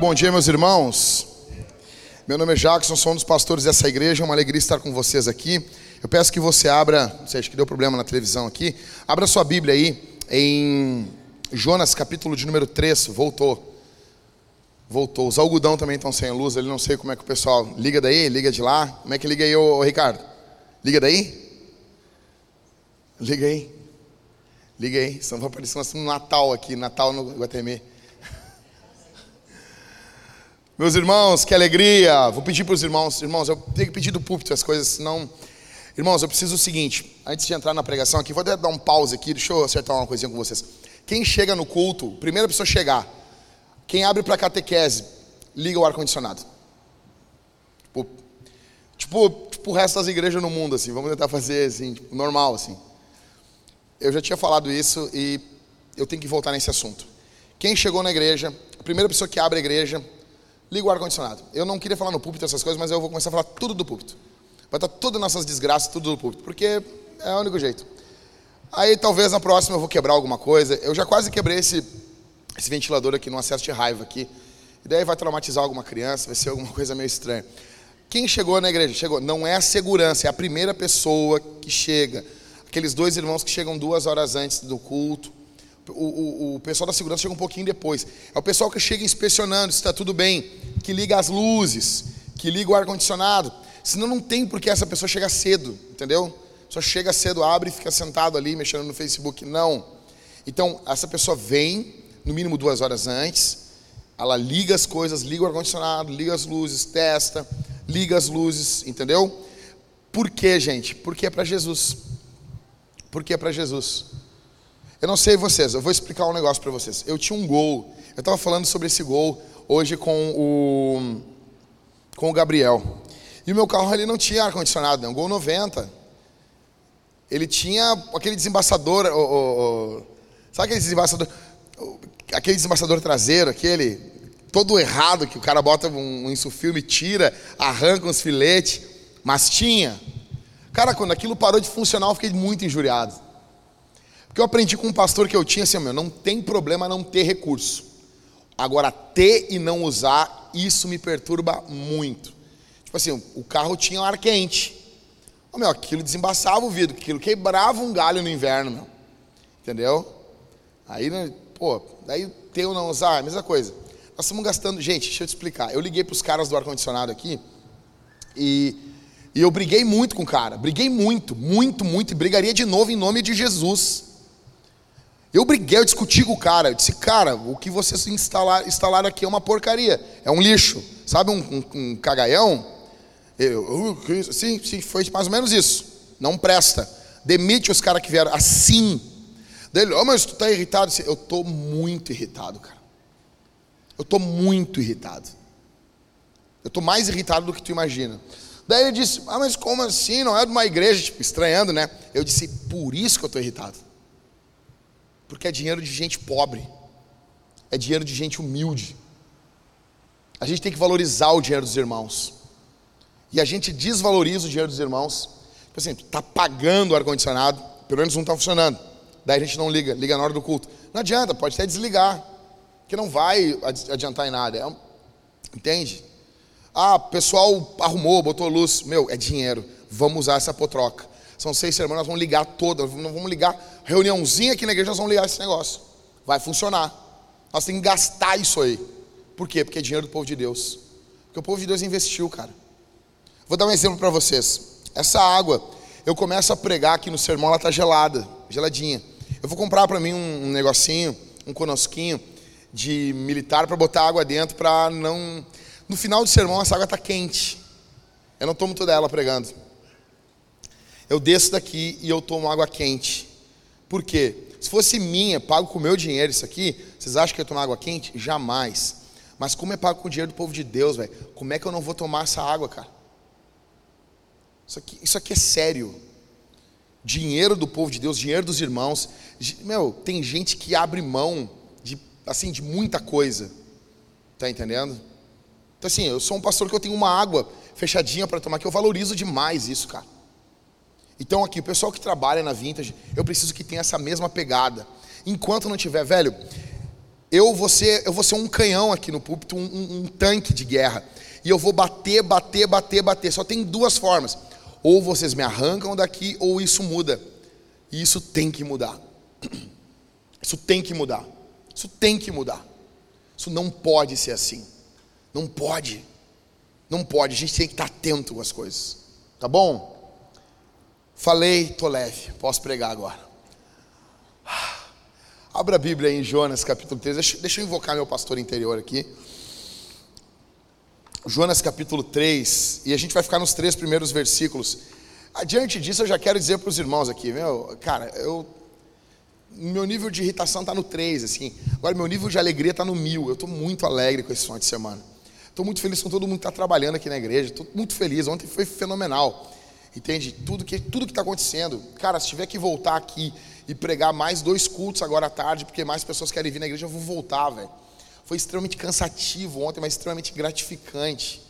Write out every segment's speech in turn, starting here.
bom dia, meus irmãos. Meu nome é Jackson, sou um dos pastores dessa igreja. É uma alegria estar com vocês aqui. Eu peço que você abra, não sei, acho que deu problema na televisão aqui. Abra sua Bíblia aí em Jonas, capítulo de número 3. Voltou. Voltou. Os algodão também estão sem luz, ali não sei como é que o pessoal. Liga daí, liga de lá. Como é que liga aí, ô, ô Ricardo? Liga daí? Liga aí. Liga aí. Senão vai aparecer no Natal aqui, Natal no Guatemi. Meus irmãos, que alegria! Vou pedir para os irmãos, irmãos, eu tenho que pedir do púlpito as coisas, senão. Irmãos, eu preciso o seguinte, antes de entrar na pregação aqui, vou até dar um pause aqui, deixa eu acertar uma coisinha com vocês. Quem chega no culto, primeira pessoa chegar, quem abre para catequese, liga o ar-condicionado. Tipo, tipo, tipo o resto das igrejas no mundo, assim, vamos tentar fazer assim, tipo, normal, assim. Eu já tinha falado isso e eu tenho que voltar nesse assunto. Quem chegou na igreja, a primeira pessoa que abre a igreja, liga o ar-condicionado. Eu não queria falar no púlpito essas coisas, mas eu vou começar a falar tudo do púlpito. Vai estar todas nossas desgraças, tudo do púlpito, porque é o único jeito. Aí talvez na próxima eu vou quebrar alguma coisa. Eu já quase quebrei esse, esse ventilador aqui num acesso de raiva aqui. E daí vai traumatizar alguma criança, vai ser alguma coisa meio estranha. Quem chegou na igreja? Chegou. Não é a segurança, é a primeira pessoa que chega. Aqueles dois irmãos que chegam duas horas antes do culto o, o, o, pessoal da segurança chega um pouquinho depois. É o pessoal que chega inspecionando se está tudo bem, que liga as luzes, que liga o ar-condicionado. Senão não tem por que essa pessoa chegar cedo, entendeu? Só chega cedo, abre e fica sentado ali mexendo no Facebook. Não. Então, essa pessoa vem, no mínimo duas horas antes, ela liga as coisas, liga o ar-condicionado, liga as luzes, testa, liga as luzes, entendeu? Por quê, gente? Porque é para Jesus. Porque é para Jesus. Eu não sei vocês, eu vou explicar um negócio para vocês. Eu tinha um gol, eu estava falando sobre esse gol hoje com o, com o Gabriel. E o meu carro ele não tinha ar-condicionado, né? um gol 90. Ele tinha aquele desembaçador, o, o, o, sabe aquele desembaçador, aquele desembaçador traseiro, aquele todo errado que o cara bota um, um insufilme, tira, arranca uns filetes, mas tinha. Cara, quando aquilo parou de funcionar, eu fiquei muito injuriado. Porque eu aprendi com um pastor que eu tinha assim, meu, não tem problema não ter recurso. Agora, ter e não usar, isso me perturba muito. Tipo assim, o carro tinha ar quente. Meu, aquilo desembaçava o vidro, aquilo quebrava um galho no inverno, meu. Entendeu? Aí, né, pô, daí ter ou não usar, a mesma coisa. Nós estamos gastando. Gente, deixa eu te explicar. Eu liguei para os caras do ar-condicionado aqui e, e eu briguei muito com o cara. Briguei muito, muito, muito. E brigaria de novo em nome de Jesus. Eu briguei, eu discuti com o cara. Eu disse, cara, o que vocês instalar, instalaram aqui é uma porcaria. É um lixo. Sabe um, um, um cagaião? Eu, uh, sim, sim, foi mais ou menos isso. Não presta. Demite os caras que vieram assim. Dele, oh, mas tu tá irritado? Eu tô muito irritado, cara. Eu tô muito irritado. Eu tô mais irritado do que tu imagina. Daí ele disse, ah, mas como assim? Não é de uma igreja, tipo, estranhando, né? Eu disse, por isso que eu tô irritado. Porque é dinheiro de gente pobre. É dinheiro de gente humilde. A gente tem que valorizar o dinheiro dos irmãos. E a gente desvaloriza o dinheiro dos irmãos. Tipo assim, tá pagando o ar-condicionado, pelo menos não está funcionando. Daí a gente não liga, liga na hora do culto. Não adianta, pode até desligar. Que não vai adiantar em nada. É, entende? Ah, pessoal arrumou, botou luz. Meu, é dinheiro. Vamos usar essa potroca. São seis sermões, nós vamos ligar todas. Nós vamos ligar, reuniãozinha aqui na igreja, nós vamos ligar esse negócio. Vai funcionar. Nós temos que gastar isso aí. Por quê? Porque é dinheiro do povo de Deus. Porque o povo de Deus investiu, cara. Vou dar um exemplo para vocês. Essa água, eu começo a pregar aqui no sermão, ela está gelada, geladinha. Eu vou comprar para mim um, um negocinho, um conosquinho de militar para botar água dentro para não. No final do sermão, essa água está quente. Eu não tomo toda ela pregando eu desço daqui e eu tomo água quente. Por quê? Se fosse minha, pago com o meu dinheiro isso aqui, vocês acham que eu ia tomar água quente? Jamais. Mas como é pago com o dinheiro do povo de Deus, velho? Como é que eu não vou tomar essa água, cara? Isso aqui, isso aqui é sério. Dinheiro do povo de Deus, dinheiro dos irmãos. Meu, tem gente que abre mão de, assim, de muita coisa. Tá entendendo? Então assim, eu sou um pastor que eu tenho uma água fechadinha para tomar, que eu valorizo demais isso, cara. Então aqui, o pessoal que trabalha na Vintage, eu preciso que tenha essa mesma pegada. Enquanto não tiver, velho, eu vou ser, eu vou ser um canhão aqui no púlpito, um, um, um tanque de guerra. E eu vou bater, bater, bater, bater. Só tem duas formas. Ou vocês me arrancam daqui, ou isso muda. E isso tem que mudar. Isso tem que mudar. Isso tem que mudar. Isso não pode ser assim. Não pode. Não pode. A gente tem que estar atento com as coisas. Tá bom? Falei, tô leve. Posso pregar agora. Abra a Bíblia em Jonas capítulo 3. Deixa, deixa eu invocar meu pastor interior aqui. Jonas capítulo 3. E a gente vai ficar nos três primeiros versículos. Adiante disso, eu já quero dizer para os irmãos aqui, meu, cara, eu meu nível de irritação está no 3, assim. Agora, meu nível de alegria está no mil. Eu estou muito alegre com esse final de semana. Estou muito feliz com todo mundo que está trabalhando aqui na igreja. Estou muito feliz. Ontem foi fenomenal. Entende? Tudo que tudo que está acontecendo. Cara, se tiver que voltar aqui e pregar mais dois cultos agora à tarde, porque mais pessoas querem vir na igreja, eu vou voltar, velho. Foi extremamente cansativo ontem, mas extremamente gratificante.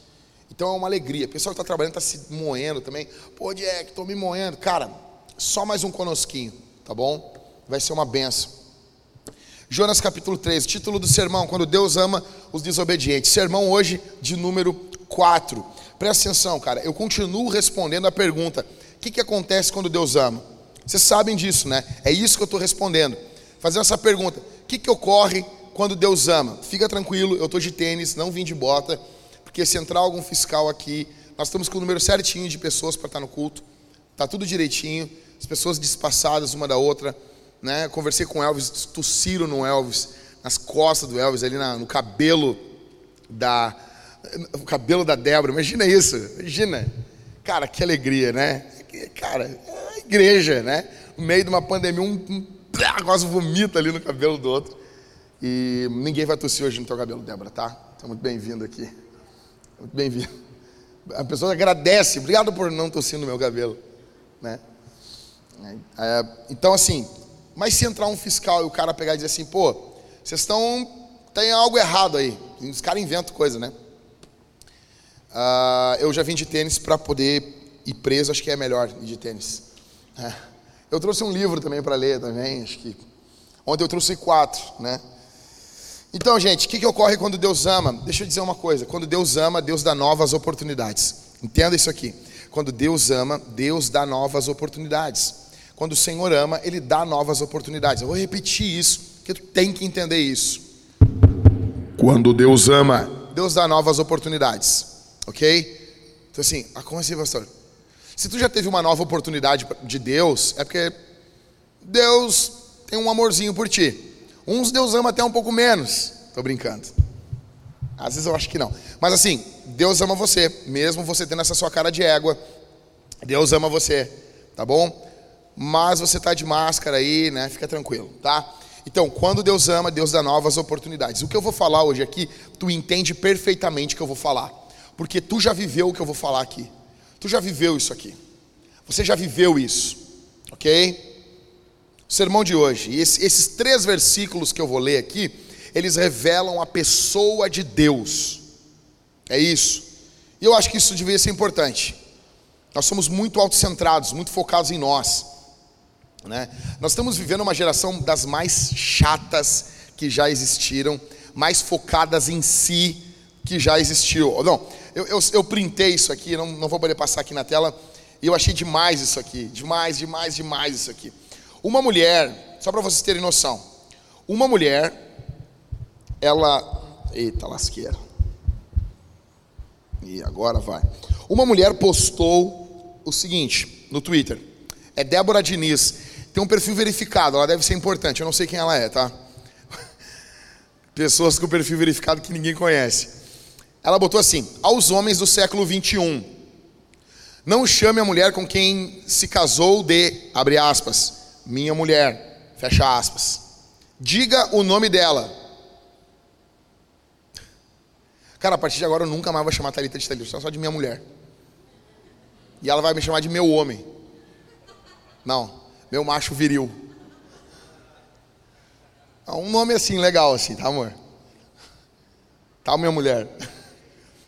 Então é uma alegria. O pessoal que está trabalhando está se moendo também. Pô, Jack, estou me moendo. Cara, só mais um conosquinho, tá bom? vai ser uma benção. Jonas capítulo 3, título do sermão, quando Deus ama os desobedientes. Sermão hoje de número 4. Presta atenção, cara, eu continuo respondendo a pergunta: o que, que acontece quando Deus ama? Vocês sabem disso, né? É isso que eu estou respondendo. Fazendo essa pergunta: o que, que ocorre quando Deus ama? Fica tranquilo, eu estou de tênis, não vim de bota, porque se entrar algum fiscal aqui, nós estamos com o número certinho de pessoas para estar no culto, está tudo direitinho, as pessoas despassadas uma da outra né? Conversei com Elvis, tossiram no Elvis, nas costas do Elvis, ali na, no cabelo da. O cabelo da Débora, imagina isso, imagina. Cara, que alegria, né? Cara, é a igreja, né? No meio de uma pandemia, um, um quase vomita ali no cabelo do outro. E ninguém vai tossir hoje no teu cabelo, Débora, tá? Tá muito bem-vindo aqui. Muito bem-vindo. A pessoa agradece, obrigado por não tossir no meu cabelo, né? É, então, assim, mas se entrar um fiscal e o cara pegar e dizer assim, pô, vocês estão. tem algo errado aí. Os caras inventam coisa, né? Uh, eu já vim de tênis para poder ir preso, acho que é melhor ir de tênis. É. Eu trouxe um livro também para ler também, acho que. Ontem eu trouxe quatro, né? Então, gente, o que, que ocorre quando Deus ama? Deixa eu dizer uma coisa: quando Deus ama, Deus dá novas oportunidades. Entenda isso aqui. Quando Deus ama, Deus dá novas oportunidades. Quando o Senhor ama, Ele dá novas oportunidades. Eu vou repetir isso, porque tu tem que entender isso. Quando Deus ama, Deus dá novas oportunidades. Ok? Então assim, ah, como assim, pastor? Se tu já teve uma nova oportunidade de Deus, é porque Deus tem um amorzinho por ti. Uns Deus ama até um pouco menos. Tô brincando. Às vezes eu acho que não. Mas assim, Deus ama você, mesmo você tendo essa sua cara de égua. Deus ama você, tá bom? mas você está de máscara aí, né? Fica tranquilo, tá? Então, quando Deus ama, Deus dá novas oportunidades. O que eu vou falar hoje aqui, tu entende perfeitamente o que eu vou falar, porque tu já viveu o que eu vou falar aqui. Tu já viveu isso aqui. Você já viveu isso, ok? Sermão de hoje, e esses três versículos que eu vou ler aqui, eles revelam a pessoa de Deus. É isso. E eu acho que isso deveria ser importante. Nós somos muito autocentrados, muito focados em nós. Né? Nós estamos vivendo uma geração das mais chatas que já existiram, mais focadas em si que já existiu. Não, eu, eu, eu printei isso aqui, não, não vou poder passar aqui na tela, e eu achei demais isso aqui, demais, demais, demais isso aqui. Uma mulher, só para vocês terem noção, uma mulher, ela. Eita lasqueira. E agora vai. Uma mulher postou o seguinte no Twitter. É Débora Diniz tem um perfil verificado, ela deve ser importante, eu não sei quem ela é, tá? Pessoas com perfil verificado que ninguém conhece. Ela botou assim: aos homens do século 21, não chame a mulher com quem se casou de, abre aspas, minha mulher, fecha aspas. Diga o nome dela. Cara, a partir de agora eu nunca mais vou chamar a Thalita de Thalita, só de minha mulher. E ela vai me chamar de meu homem. Não meu macho viril. Ah, um nome assim, legal assim, tá amor? Tá minha mulher.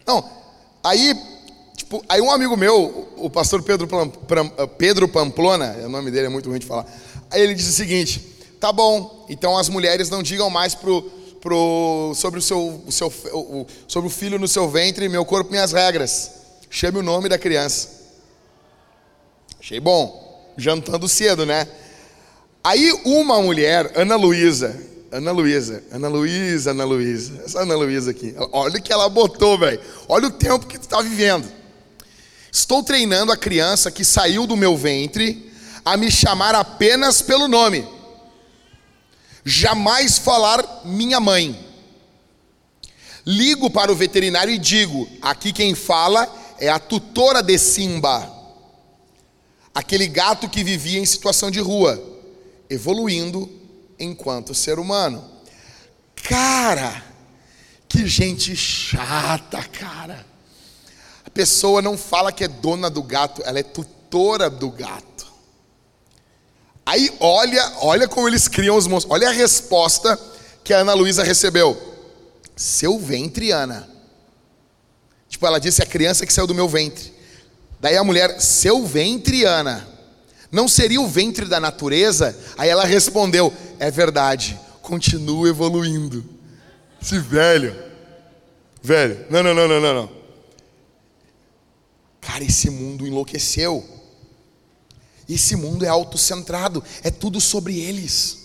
Não, aí, tipo, aí um amigo meu, o pastor Pedro, Pedro Pamplona, o nome dele é muito ruim de falar, aí ele disse o seguinte, tá bom, então as mulheres não digam mais pro, pro, sobre, o seu, o seu, o, sobre o filho no seu ventre, meu corpo, minhas regras. Chame o nome da criança. Achei bom. Jantando cedo, né? Aí uma mulher, Ana Luísa, Ana Luísa, Ana Luísa, Ana Luísa, essa Ana Luísa aqui, olha o que ela botou, velho. Olha o tempo que tu está vivendo. Estou treinando a criança que saiu do meu ventre a me chamar apenas pelo nome. Jamais falar minha mãe. Ligo para o veterinário e digo: aqui quem fala é a tutora de Simba, aquele gato que vivia em situação de rua evoluindo enquanto ser humano. Cara, que gente chata, cara. A pessoa não fala que é dona do gato, ela é tutora do gato. Aí olha, olha como eles criam os monstros. Olha a resposta que a Ana Luísa recebeu. Seu ventre, Ana. Tipo, ela disse a criança que saiu do meu ventre. Daí a mulher, seu ventre, Ana. Não seria o ventre da natureza? Aí ela respondeu: É verdade, continua evoluindo. Esse velho. Velho, não, não, não, não, não, não. Cara, esse mundo enlouqueceu. Esse mundo é autocentrado, é tudo sobre eles.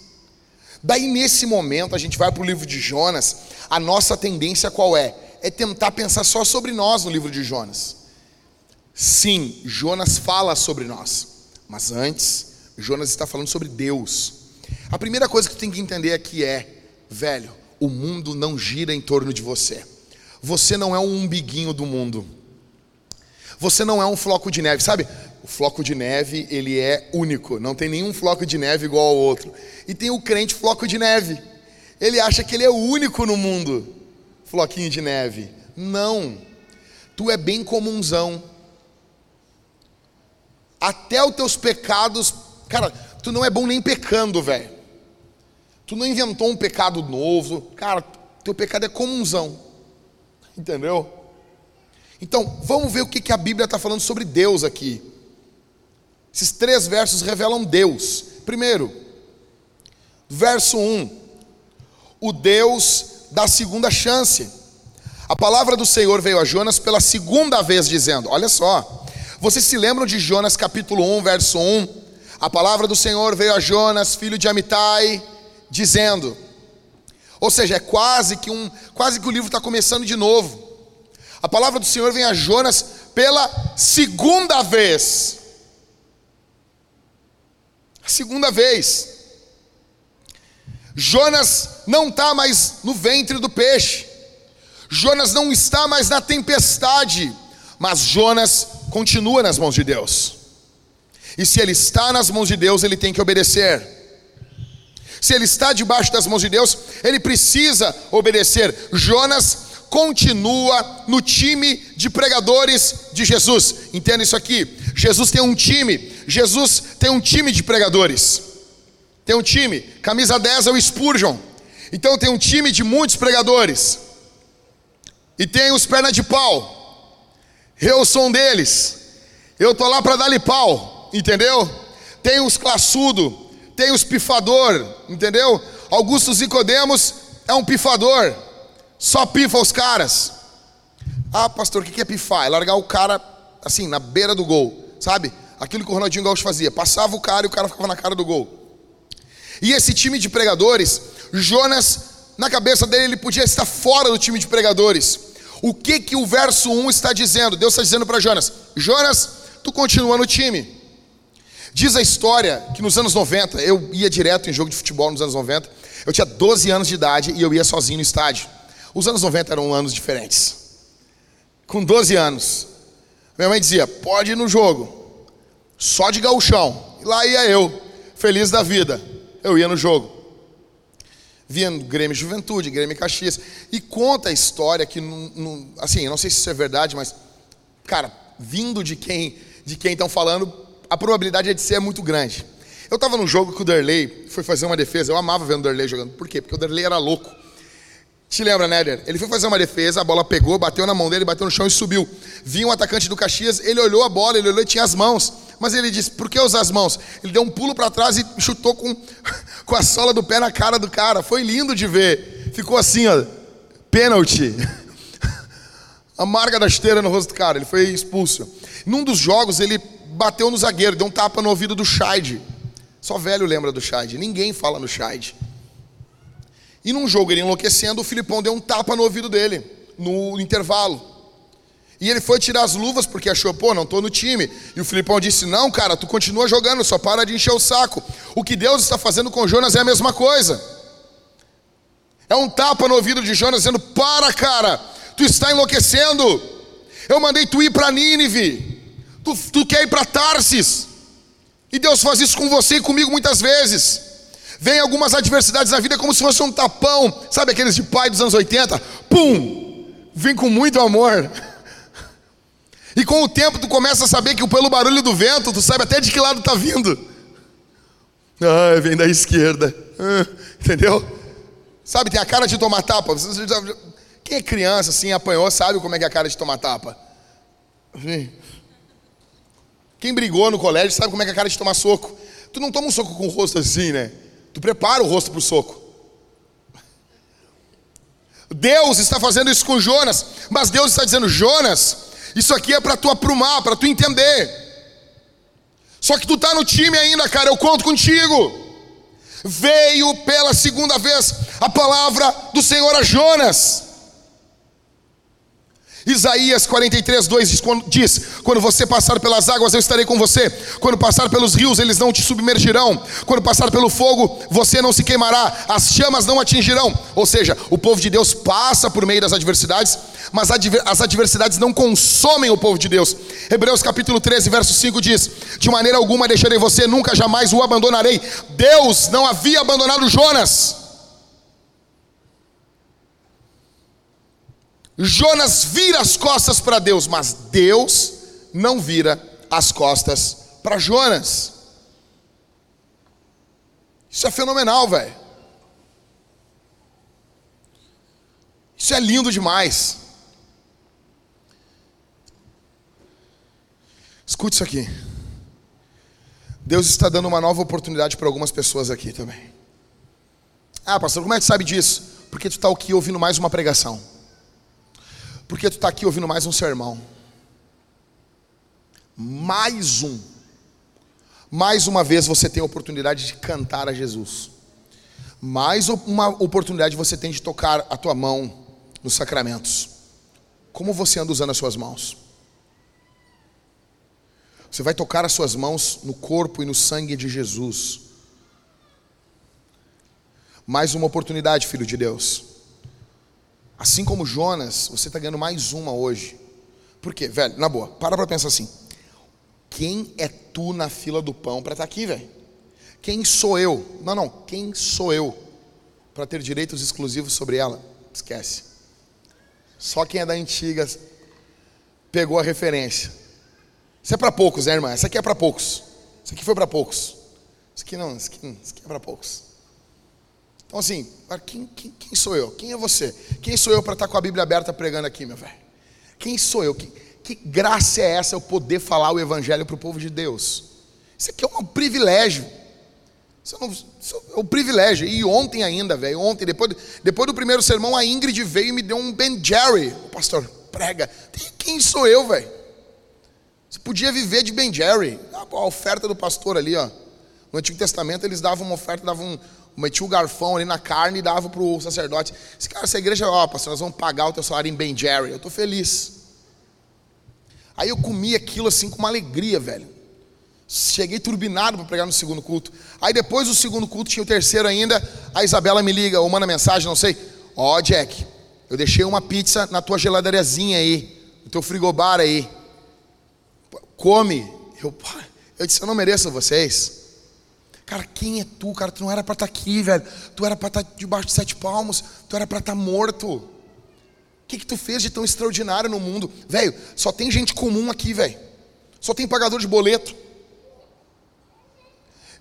Daí nesse momento a gente vai para o livro de Jonas, a nossa tendência qual é? É tentar pensar só sobre nós no livro de Jonas. Sim, Jonas fala sobre nós. Mas antes, Jonas está falando sobre Deus. A primeira coisa que tu tem que entender aqui é, velho, o mundo não gira em torno de você. Você não é um umbiguinho do mundo. Você não é um floco de neve, sabe? O floco de neve, ele é único, não tem nenhum floco de neve igual ao outro. E tem o crente floco de neve. Ele acha que ele é o único no mundo. Floquinho de neve. Não. Tu é bem comunzão até os teus pecados. Cara, tu não é bom nem pecando, velho. Tu não inventou um pecado novo. Cara, teu pecado é comunzão. Entendeu? Então, vamos ver o que, que a Bíblia está falando sobre Deus aqui. Esses três versos revelam Deus. Primeiro, verso 1: O Deus da segunda chance. A palavra do Senhor veio a Jonas pela segunda vez, dizendo: Olha só, vocês se lembram de Jonas capítulo 1, verso 1? A palavra do Senhor veio a Jonas, filho de Amitai, dizendo. Ou seja, é quase que um, quase que o livro está começando de novo. A palavra do Senhor vem a Jonas pela segunda vez. A segunda vez. Jonas não está mais no ventre do peixe. Jonas não está mais na tempestade. Mas Jonas continua nas mãos de Deus. E se ele está nas mãos de Deus, ele tem que obedecer. Se ele está debaixo das mãos de Deus, ele precisa obedecer. Jonas continua no time de pregadores de Jesus. Entenda isso aqui. Jesus tem um time. Jesus tem um time de pregadores. Tem um time. Camisa 10 é o Spurgeon. Então tem um time de muitos pregadores. E tem os pernas de pau. Eu sou um deles. Eu tô lá para dar-lhe pau, entendeu? Tem os classudo, tem os pifador, entendeu? Augusto Zicodemos é um pifador. Só pifa os caras. Ah, pastor, o que é pifar? É largar o cara assim, na beira do gol, sabe? Aquilo que o Ronaldinho Gaúcho fazia. Passava o cara e o cara ficava na cara do gol. E esse time de pregadores, Jonas, na cabeça dele, ele podia estar fora do time de pregadores. O que que o verso 1 está dizendo? Deus está dizendo para Jonas: Jonas, tu continua no time. Diz a história que nos anos 90, eu ia direto em jogo de futebol nos anos 90. Eu tinha 12 anos de idade e eu ia sozinho no estádio. Os anos 90 eram anos diferentes. Com 12 anos, minha mãe dizia: pode ir no jogo, só de gauchão. E lá ia eu, feliz da vida. Eu ia no jogo no Grêmio Juventude, Grêmio Caxias, e conta a história que, assim, eu não sei se isso é verdade, mas, cara, vindo de quem de quem estão falando, a probabilidade é de ser muito grande. Eu estava num jogo que o Derley foi fazer uma defesa, eu amava ver o Derley jogando, por quê? Porque o Derley era louco. Te lembra, né, Der? Ele foi fazer uma defesa, a bola pegou, bateu na mão dele, bateu no chão e subiu. Vinha um atacante do Caxias, ele olhou a bola, ele olhou e tinha as mãos. Mas ele disse: por que usar as mãos? Ele deu um pulo para trás e chutou com, com a sola do pé na cara do cara. Foi lindo de ver. ficou assim, ó, pênalti. A marca da esteira no rosto do cara, ele foi expulso. Num dos jogos, ele bateu no zagueiro, deu um tapa no ouvido do Scheid. Só velho lembra do Scheid, ninguém fala no Scheid. E num jogo ele enlouquecendo, o Filipão deu um tapa no ouvido dele, no intervalo. E ele foi tirar as luvas porque achou, pô, não estou no time. E o Filipão disse: Não, cara, tu continua jogando, só para de encher o saco. O que Deus está fazendo com Jonas é a mesma coisa. É um tapa no ouvido de Jonas dizendo: Para, cara, tu está enlouquecendo. Eu mandei tu ir para Nínive, tu, tu quer ir para Tarsis. E Deus faz isso com você e comigo muitas vezes. Vem algumas adversidades na vida como se fosse um tapão, sabe aqueles de pai dos anos 80? Pum! Vem com muito amor. E com o tempo tu começa a saber que pelo barulho do vento, tu sabe até de que lado está vindo. Ah, vem da esquerda. Ah, entendeu? Sabe, tem a cara de tomar tapa. Quem é criança assim, apanhou, sabe como é que é a cara de tomar tapa? Quem brigou no colégio sabe como é que é a cara de tomar soco. Tu não toma um soco com o rosto assim, né? Tu prepara o rosto para o soco. Deus está fazendo isso com Jonas, mas Deus está dizendo: Jonas, isso aqui é para tu aprumar, para tu entender. Só que tu tá no time ainda, cara, eu conto contigo. Veio pela segunda vez a palavra do Senhor a Jonas. Isaías 43, 2 diz, quando, você passar pelas águas, eu estarei com você. Quando passar pelos rios, eles não te submergirão. Quando passar pelo fogo, você não se queimará. As chamas não atingirão. Ou seja, o povo de Deus passa por meio das adversidades, mas as adversidades não consomem o povo de Deus. Hebreus capítulo 13, verso 5 diz: De maneira alguma deixarei você, nunca jamais o abandonarei. Deus não havia abandonado Jonas. Jonas vira as costas para Deus, mas Deus não vira as costas para Jonas. Isso é fenomenal, velho. Isso é lindo demais. Escute isso aqui. Deus está dando uma nova oportunidade para algumas pessoas aqui também. Ah, pastor, como é que sabe disso? Porque tu está aqui ouvindo mais uma pregação. Porque tu está aqui ouvindo mais um sermão. Mais um. Mais uma vez você tem a oportunidade de cantar a Jesus. Mais uma oportunidade você tem de tocar a tua mão nos sacramentos. Como você anda usando as suas mãos? Você vai tocar as suas mãos no corpo e no sangue de Jesus. Mais uma oportunidade, filho de Deus. Assim como Jonas, você está ganhando mais uma hoje. Por quê, velho? Na boa, para para pensar assim. Quem é tu na fila do pão para estar tá aqui, velho? Quem sou eu? Não, não. Quem sou eu para ter direitos exclusivos sobre ela? Esquece. Só quem é da antiga pegou a referência. Isso é para poucos, né, irmã? Isso aqui é para poucos. Isso aqui foi para poucos. Isso aqui não, isso aqui, isso aqui é para poucos. Então, assim, quem, quem, quem, sou eu? Quem é você? Quem sou eu para estar com a Bíblia aberta pregando aqui, meu velho? Quem sou eu? Que, que graça é essa eu poder falar o Evangelho para o povo de Deus? Isso aqui é um privilégio. Isso, não, isso é um privilégio. E ontem ainda, velho, ontem, depois, depois do primeiro sermão, a Ingrid veio e me deu um Ben Jerry. O pastor, prega. Quem sou eu, velho? Você podia viver de Ben Jerry. A oferta do pastor ali, ó. No Antigo Testamento eles davam uma oferta, davam metia o garfão ali na carne e dava para o sacerdote. Esse cara, essa igreja, ó, pastor, nós vamos pagar o teu salário em Ben Jerry. Eu estou feliz. Aí eu comi aquilo assim com uma alegria, velho. Cheguei turbinado para pregar no segundo culto. Aí depois do segundo culto, tinha o terceiro ainda. A Isabela me liga ou manda mensagem, não sei. Ó, oh, Jack, eu deixei uma pizza na tua geladeirazinha aí, no teu frigobar aí. Come. Eu, eu disse, eu não mereço vocês. Cara, quem é tu, cara? Tu não era para estar tá aqui, velho. Tu era para estar tá debaixo de sete palmos. Tu era para estar tá morto. O que, que tu fez de tão extraordinário no mundo? Velho, só tem gente comum aqui, velho. Só tem pagador de boleto.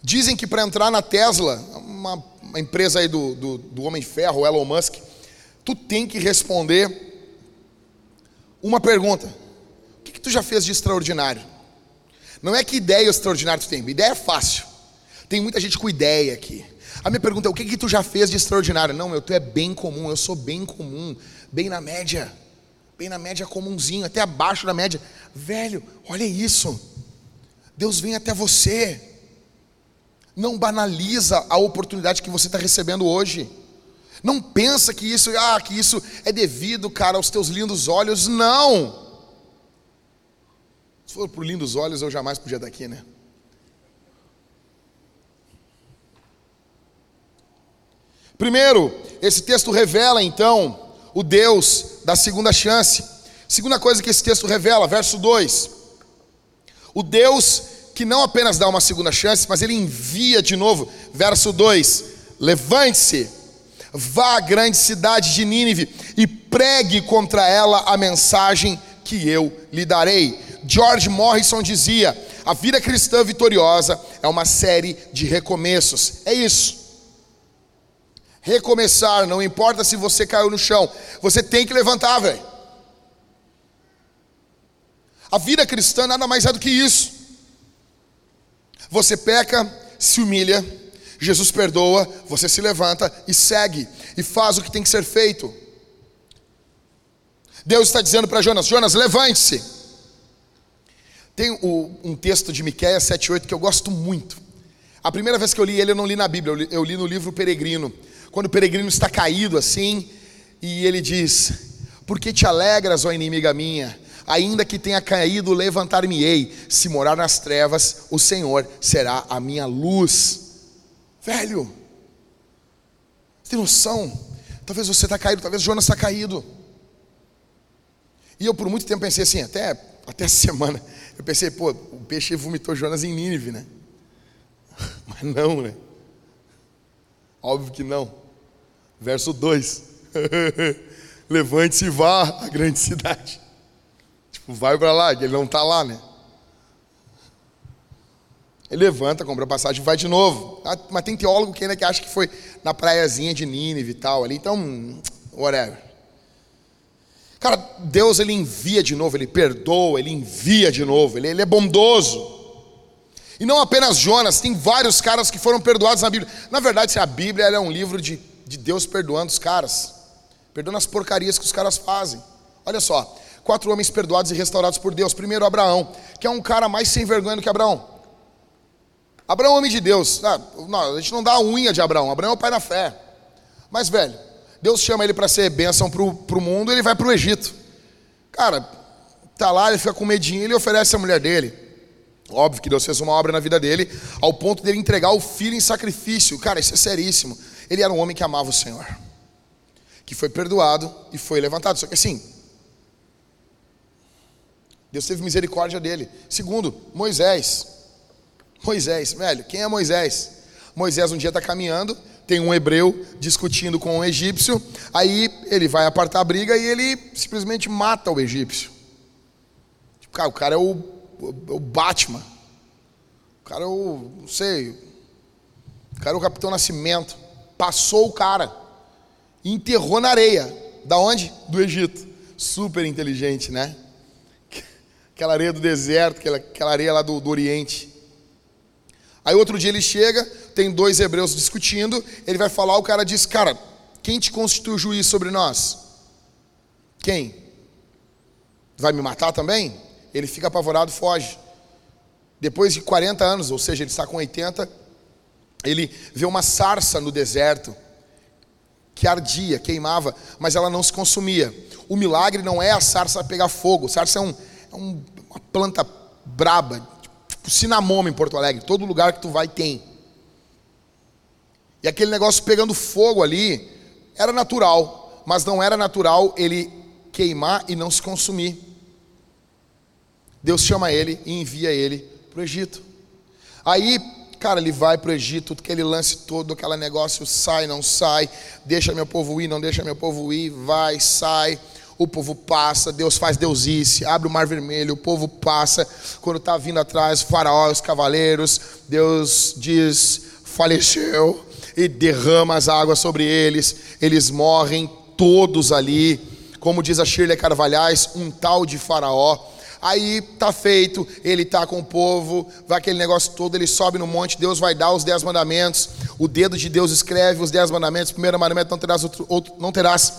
Dizem que para entrar na Tesla, uma, uma empresa aí do, do, do Homem Ferro, o Elon Musk, tu tem que responder uma pergunta. O que, que tu já fez de extraordinário? Não é que ideia extraordinária tu tem. Ideia é fácil. Tem muita gente com ideia aqui. A minha pergunta é: o que que tu já fez de extraordinário? Não, meu, tu é bem comum, eu sou bem comum, bem na média, bem na média comunzinho, até abaixo da média. Velho, olha isso. Deus vem até você. Não banaliza a oportunidade que você está recebendo hoje. Não pensa que isso, ah, que isso é devido, cara, aos teus lindos olhos. Não. Se for por lindos olhos, eu jamais podia estar aqui, né? Primeiro, esse texto revela então o Deus da segunda chance. Segunda coisa que esse texto revela, verso 2. O Deus que não apenas dá uma segunda chance, mas ele envia de novo. Verso 2: Levante-se, vá à grande cidade de Nínive e pregue contra ela a mensagem que eu lhe darei. George Morrison dizia: a vida cristã vitoriosa é uma série de recomeços. É isso recomeçar, não importa se você caiu no chão, você tem que levantar, velho. A vida cristã nada mais é do que isso. Você peca, se humilha, Jesus perdoa, você se levanta e segue, e faz o que tem que ser feito. Deus está dizendo para Jonas: Jonas, levante-se. Tem um texto de Miqueias 7,8 que eu gosto muito. A primeira vez que eu li ele, eu não li na Bíblia, eu li, eu li no livro Peregrino quando o peregrino está caído assim, e ele diz: Por que te alegras, ó inimiga minha? Ainda que tenha caído, levantar-me-ei. Se morar nas trevas, o Senhor será a minha luz. Velho, você tem noção? Talvez você está caído, talvez Jonas está caído. E eu por muito tempo pensei assim, até, até semana, eu pensei, pô, o peixe vomitou Jonas em Nínive, né? Mas não, né? Óbvio que não. Verso 2: Levante-se e vá à grande cidade. Tipo, vai para lá, ele não está lá, né? Ele levanta, compra passagem e vai de novo. Ah, mas tem teólogo que ainda que acha que foi na praiazinha de Nínive e tal ali. Então, whatever. Cara, Deus ele envia de novo, ele perdoa, ele envia de novo, ele, ele é bondoso. E não apenas Jonas, tem vários caras que foram perdoados na Bíblia. Na verdade, a Bíblia é um livro de de Deus perdoando os caras, perdoando as porcarias que os caras fazem. Olha só, quatro homens perdoados e restaurados por Deus. Primeiro, Abraão, que é um cara mais sem vergonha do que Abraão. Abraão é homem de Deus. Ah, não, a gente não dá a unha de Abraão. Abraão é o pai da fé. Mas, velho, Deus chama ele para ser bênção para o mundo, ele vai para o Egito. Cara, tá lá, ele fica com medinho, ele oferece a mulher dele. Óbvio que Deus fez uma obra na vida dele, ao ponto dele entregar o filho em sacrifício. Cara, isso é seríssimo. Ele era um homem que amava o Senhor, que foi perdoado e foi levantado. Só que assim, Deus teve misericórdia dele. Segundo, Moisés. Moisés, velho, quem é Moisés? Moisés um dia está caminhando, tem um hebreu discutindo com um egípcio, aí ele vai apartar a briga e ele simplesmente mata o egípcio. Tipo, cara, o cara é o, o, Batman. O cara é o, não sei, o cara é o Capitão Nascimento. Passou o cara. Enterrou na areia. Da onde? Do Egito. Super inteligente, né? Aquela areia do deserto, aquela, aquela areia lá do, do Oriente. Aí outro dia ele chega, tem dois hebreus discutindo, ele vai falar, o cara diz, cara, quem te constitui juiz sobre nós? Quem? Vai me matar também? Ele fica apavorado, foge. Depois de 40 anos, ou seja, ele está com 80, ele vê uma sarça no deserto que ardia, queimava, mas ela não se consumia. O milagre não é a sarça pegar fogo. Sarça é, um, é um, uma planta braba, tipo cinamoma em Porto Alegre. Todo lugar que tu vai tem. E aquele negócio pegando fogo ali era natural, mas não era natural ele queimar e não se consumir. Deus chama ele e envia ele para o Egito. Aí Cara, ele vai para o Egito, aquele lance todo, aquele negócio sai, não sai, deixa meu povo ir, não deixa meu povo ir, vai, sai, o povo passa, Deus faz deusice, abre o mar vermelho, o povo passa, quando está vindo atrás, faraó, os cavaleiros, Deus diz, faleceu, e derrama as águas sobre eles, eles morrem todos ali, como diz a Shirley Carvalhais, um tal de faraó, Aí tá feito, ele tá com o povo, vai aquele negócio todo, ele sobe no monte, Deus vai dar os dez mandamentos, o dedo de Deus escreve os dez mandamentos. Primeiro mandamento: não terás, outro, outro, não terás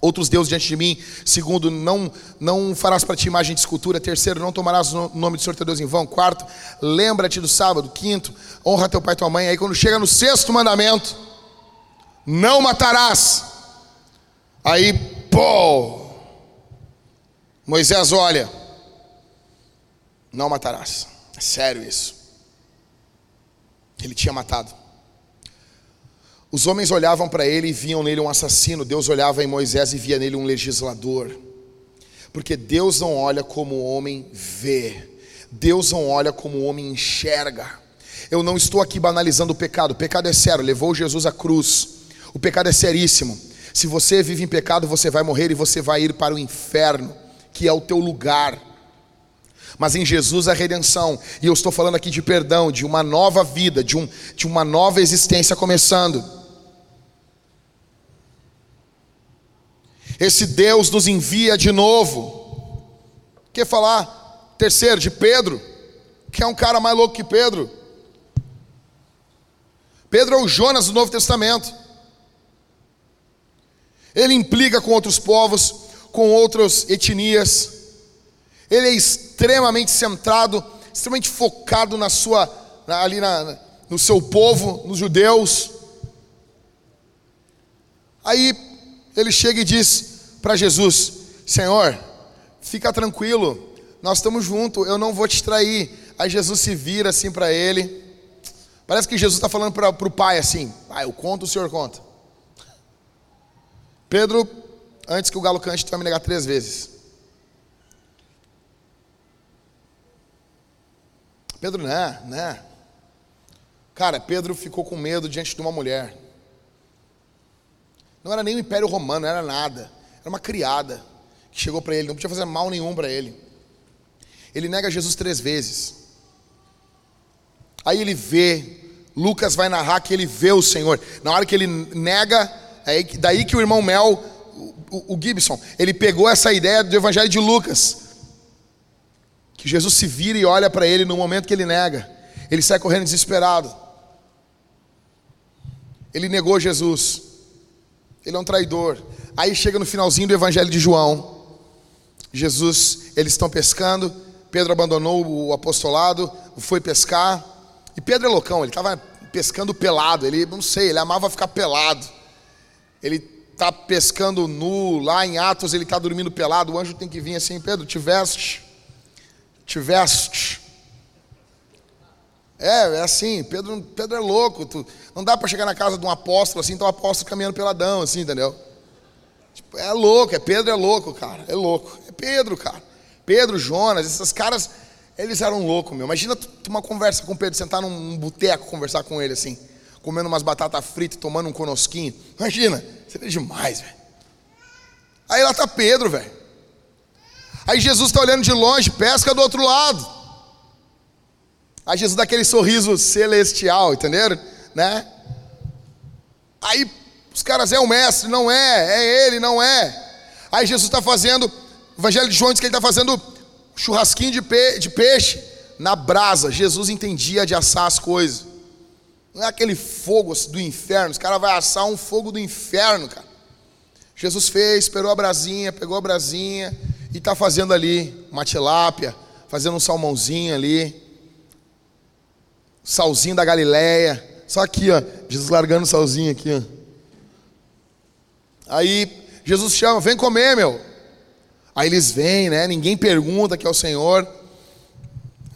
outros deuses diante de mim. Segundo, não, não farás para ti imagem de escultura. Terceiro, não tomarás o nome do Senhor teu Deus em vão. Quarto, lembra-te do sábado. Quinto, honra teu pai e tua mãe. Aí quando chega no sexto mandamento, não matarás. Aí, pô, Moisés olha, não matarás. É sério isso. Ele tinha matado. Os homens olhavam para ele e viam nele um assassino. Deus olhava em Moisés e via nele um legislador. Porque Deus não olha como o homem vê. Deus não olha como o homem enxerga. Eu não estou aqui banalizando o pecado. O pecado é sério, levou Jesus à cruz. O pecado é seríssimo. Se você vive em pecado, você vai morrer e você vai ir para o inferno, que é o teu lugar. Mas em Jesus a redenção, e eu estou falando aqui de perdão, de uma nova vida, de, um, de uma nova existência começando. Esse Deus nos envia de novo. Quer falar? Terceiro, de Pedro, que é um cara mais louco que Pedro. Pedro é o Jonas do Novo Testamento. Ele implica com outros povos, com outras etnias. Ele é extremamente centrado, extremamente focado na sua, ali na, no seu povo, nos judeus. Aí ele chega e diz para Jesus: Senhor, fica tranquilo, nós estamos juntos, eu não vou te trair. Aí Jesus se vira assim para ele. Parece que Jesus está falando para o pai assim: Pai, eu conto, o senhor conta. Pedro, antes que o galo cante, tu vai me negar três vezes. Pedro, né, né. Cara, Pedro ficou com medo diante de uma mulher. Não era nem o Império Romano, não era nada. Era uma criada que chegou para ele, não podia fazer mal nenhum para ele. Ele nega Jesus três vezes. Aí ele vê, Lucas vai narrar que ele vê o Senhor. Na hora que ele nega, é daí que o irmão Mel, o, o Gibson, ele pegou essa ideia do Evangelho de Lucas. Que Jesus se vira e olha para ele no momento que ele nega. Ele sai correndo desesperado. Ele negou Jesus. Ele é um traidor. Aí chega no finalzinho do Evangelho de João. Jesus, eles estão pescando. Pedro abandonou o apostolado, foi pescar. E Pedro é loucão, ele estava pescando pelado. Ele, não sei, ele amava ficar pelado. Ele está pescando nu, lá em Atos ele está dormindo pelado. O anjo tem que vir assim: Pedro, te veste, te veste. É, é assim, Pedro, Pedro é louco. Tu, não dá para chegar na casa de um apóstolo assim, então o apóstolo caminhando peladão, assim, entendeu? Tipo, é louco, é Pedro é louco, cara. É louco. É Pedro, cara. Pedro, Jonas, esses caras, eles eram loucos, meu. Imagina tu, tu uma conversa com Pedro, sentar num, num boteco, conversar com ele assim, comendo umas batatas fritas, tomando um conosquinho. Imagina, seria demais, velho. Aí lá tá Pedro, velho. Aí Jesus está olhando de longe, pesca do outro lado. Aí Jesus dá aquele sorriso celestial, entenderam? Né? Aí os caras, é o mestre, não é, é ele, não é. Aí Jesus está fazendo, o Evangelho de João diz que ele está fazendo churrasquinho de, pe de peixe na brasa. Jesus entendia de assar as coisas. Não é aquele fogo do inferno, os caras vão assar um fogo do inferno, cara. Jesus fez, esperou a brasinha, pegou a brasinha e está fazendo ali uma tilápia, fazendo um salmãozinho ali salzinho da Galileia. Só aqui, ó. Jesus largando o salzinho aqui, ó. Aí Jesus chama, vem comer, meu. Aí eles vêm, né? Ninguém pergunta que é o Senhor.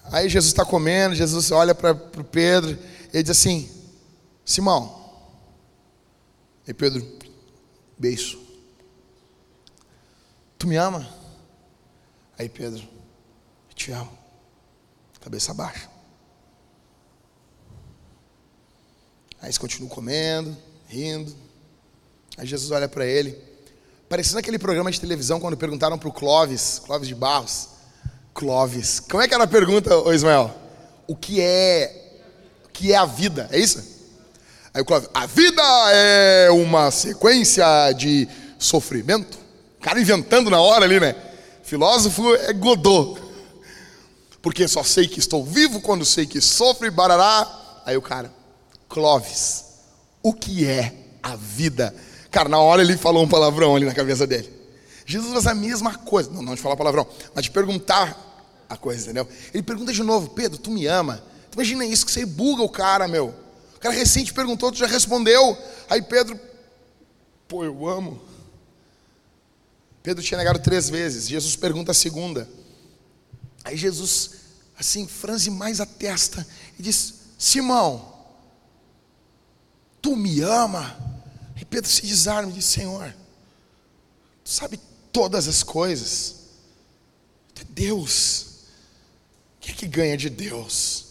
Aí Jesus está comendo, Jesus olha para o Pedro, ele diz assim: Simão. E Pedro, beijo. Tu me ama? Aí Pedro, eu te amo. Cabeça baixa. Aí eles continuam comendo, rindo. Aí Jesus olha para ele, parecendo aquele programa de televisão quando perguntaram para o Clóvis, Clóvis de Barros, Clóvis, como é que era a pergunta, ô Ismael? O que é, o que é a vida? É isso? Aí o Clóvis, a vida é uma sequência de sofrimento. O cara inventando na hora ali, né? Filósofo é Godot. porque só sei que estou vivo quando sei que sofro e barará. Aí o cara, Clóvis, o que é a vida? Cara, na hora ele falou um palavrão ali na cabeça dele. Jesus faz a mesma coisa, não, não de falar palavrão, mas de perguntar a coisa, entendeu? Ele pergunta de novo, Pedro, tu me ama? Tu imagina isso, que você buga o cara, meu. O cara recente perguntou, tu já respondeu. Aí Pedro, pô, eu amo. Pedro tinha negado três vezes. Jesus pergunta a segunda. Aí Jesus, assim, franze mais a testa e diz: Simão, tu me ama? E Pedro se desarma e diz: Senhor, tu sabe todas as coisas. Tu é Deus. O que é que ganha de Deus?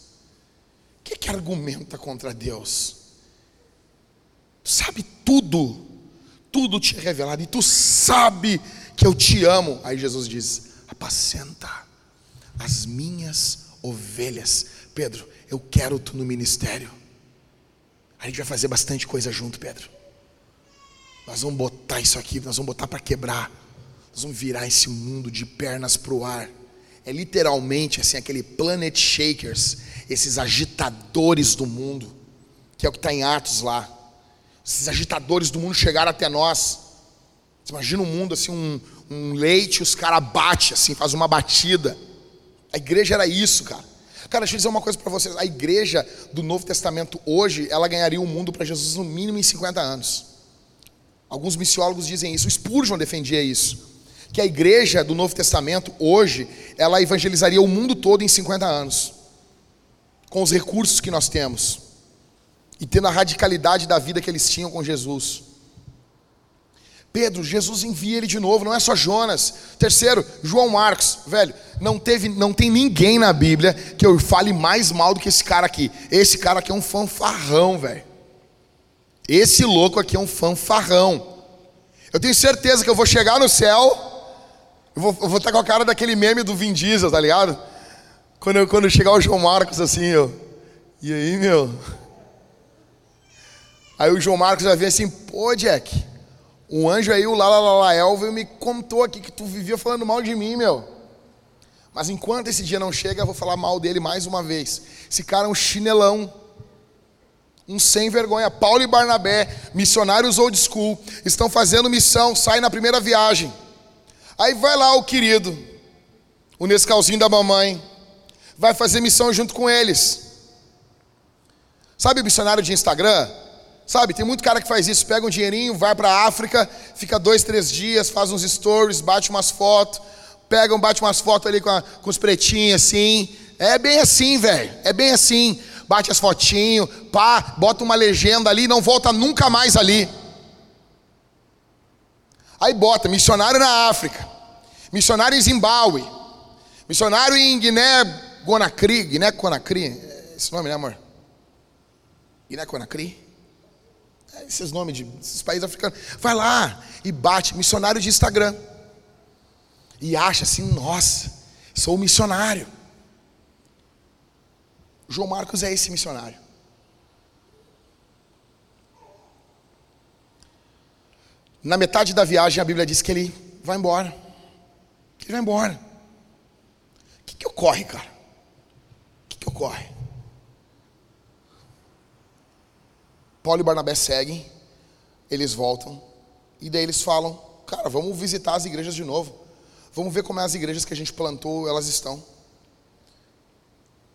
O que é que argumenta contra Deus? Tu sabe tudo. Tudo te é revelado. E tu sabe que eu te amo. Aí Jesus diz: apacenta as minhas ovelhas. Pedro, eu quero tu no ministério. A gente vai fazer bastante coisa junto, Pedro. Nós vamos botar isso aqui, nós vamos botar para quebrar. Nós vamos virar esse mundo de pernas para o ar. É literalmente assim aquele planet shakers, esses agitadores do mundo, que é o que está em Atos lá. Esses agitadores do mundo chegaram até nós. Você imagina um mundo assim, um, um leite, os caras batem assim, faz uma batida. A igreja era isso, cara. Cara, deixa eu dizer uma coisa para vocês. A igreja do Novo Testamento hoje, ela ganharia o mundo para Jesus no mínimo em 50 anos. Alguns missiólogos dizem isso. O Spurgeon defendia isso. Que a igreja do Novo Testamento hoje, ela evangelizaria o mundo todo em 50 anos. Com os recursos que nós temos. E tendo a radicalidade da vida que eles tinham com Jesus. Pedro, Jesus envia ele de novo, não é só Jonas. Terceiro, João Marcos, velho, não teve, não tem ninguém na Bíblia que eu fale mais mal do que esse cara aqui. Esse cara aqui é um fanfarrão, velho. Esse louco aqui é um fanfarrão. Eu tenho certeza que eu vou chegar no céu, eu vou, eu vou estar com a cara daquele meme do Vin Diesel, tá ligado? Quando, eu, quando chegar o João Marcos assim, eu, e aí, meu? Aí o João Marcos vai ver assim, pô, Jack, um anjo aí, o Lalalalael, veio me contou aqui que tu vivia falando mal de mim, meu. Mas enquanto esse dia não chega, eu vou falar mal dele mais uma vez. Esse cara é um chinelão. Um sem vergonha. Paulo e Barnabé, missionários old school, estão fazendo missão, saem na primeira viagem. Aí vai lá o querido, o Nescauzinho da mamãe, vai fazer missão junto com eles. Sabe o missionário de Instagram? Sabe, tem muito cara que faz isso, pega um dinheirinho, vai para a África, fica dois, três dias, faz uns stories, bate umas fotos, pega, bate umas fotos ali com, a, com os pretinhos assim. É bem assim, velho, é bem assim. Bate as fotinhos, pá, bota uma legenda ali, não volta nunca mais ali. Aí bota missionário na África, missionário em Zimbábue, missionário em Guiné Conakry, Guiné Conakry, esse nome, né, amor? Guiné Conakry? Esses nomes de esses países africanos. Vai lá e bate, missionário de Instagram. E acha assim, nossa, sou missionário. João Marcos é esse missionário. Na metade da viagem, a Bíblia diz que ele vai embora. Que ele vai embora. O que, que ocorre, cara? O que, que ocorre? Paulo e Barnabé seguem, eles voltam, e daí eles falam: Cara, vamos visitar as igrejas de novo. Vamos ver como é as igrejas que a gente plantou, elas estão.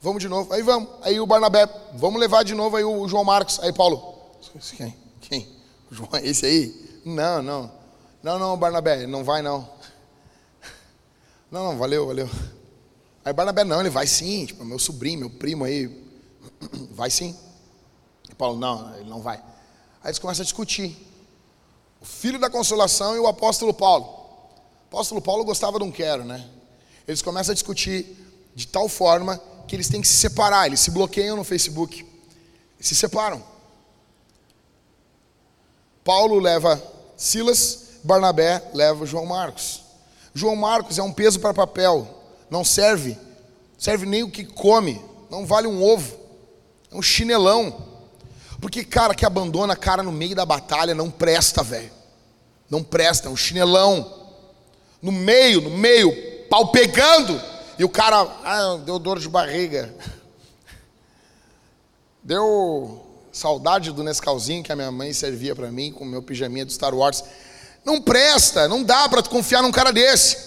Vamos de novo. Aí vamos. Aí o Barnabé, vamos levar de novo aí o João Marcos. Aí Paulo, quem? Quem? João, esse aí? Não, não. Não, não, Barnabé, não vai não. Não, não, valeu, valeu. Aí Barnabé, não, ele vai sim. Tipo, meu sobrinho, meu primo aí. Vai sim. Paulo, não, ele não vai. Aí eles começam a discutir. O filho da consolação e o apóstolo Paulo. O apóstolo Paulo gostava de um quero, né? Eles começam a discutir de tal forma que eles têm que se separar. Eles se bloqueiam no Facebook. Se separam. Paulo leva Silas, Barnabé leva João Marcos. João Marcos é um peso para papel. Não serve. Serve nem o que come. Não vale um ovo. É um chinelão. Porque cara que abandona cara no meio da batalha não presta, velho. Não presta, é um chinelão. No meio, no meio, pau pegando, e o cara, ah, deu dor de barriga. Deu saudade do Nescauzinho que a minha mãe servia para mim com o meu pijaminha do Star Wars. Não presta, não dá para confiar num cara desse.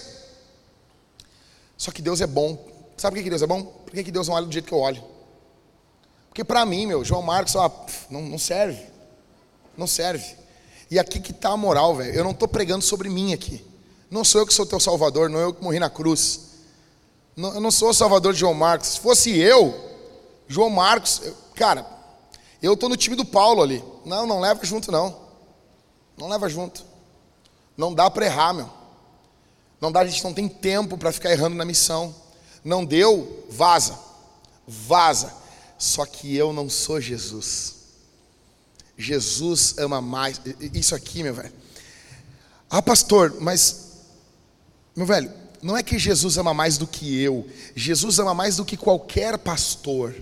Só que Deus é bom. Sabe por que Deus é bom? Por que Deus não olha do jeito que eu olho? Porque para mim, meu, João Marcos, ó, não, não serve. Não serve. E aqui que está a moral, velho. Eu não estou pregando sobre mim aqui. Não sou eu que sou teu salvador, não eu que morri na cruz. Não, eu não sou o salvador de João Marcos. Se fosse eu, João Marcos, eu, cara, eu estou no time do Paulo ali. Não, não leva junto, não. Não leva junto. Não dá para errar, meu. Não dá, a gente não tem tempo para ficar errando na missão. Não deu, vaza. Vaza. Só que eu não sou Jesus. Jesus ama mais. Isso aqui, meu velho. Ah, pastor, mas. Meu velho, não é que Jesus ama mais do que eu. Jesus ama mais do que qualquer pastor.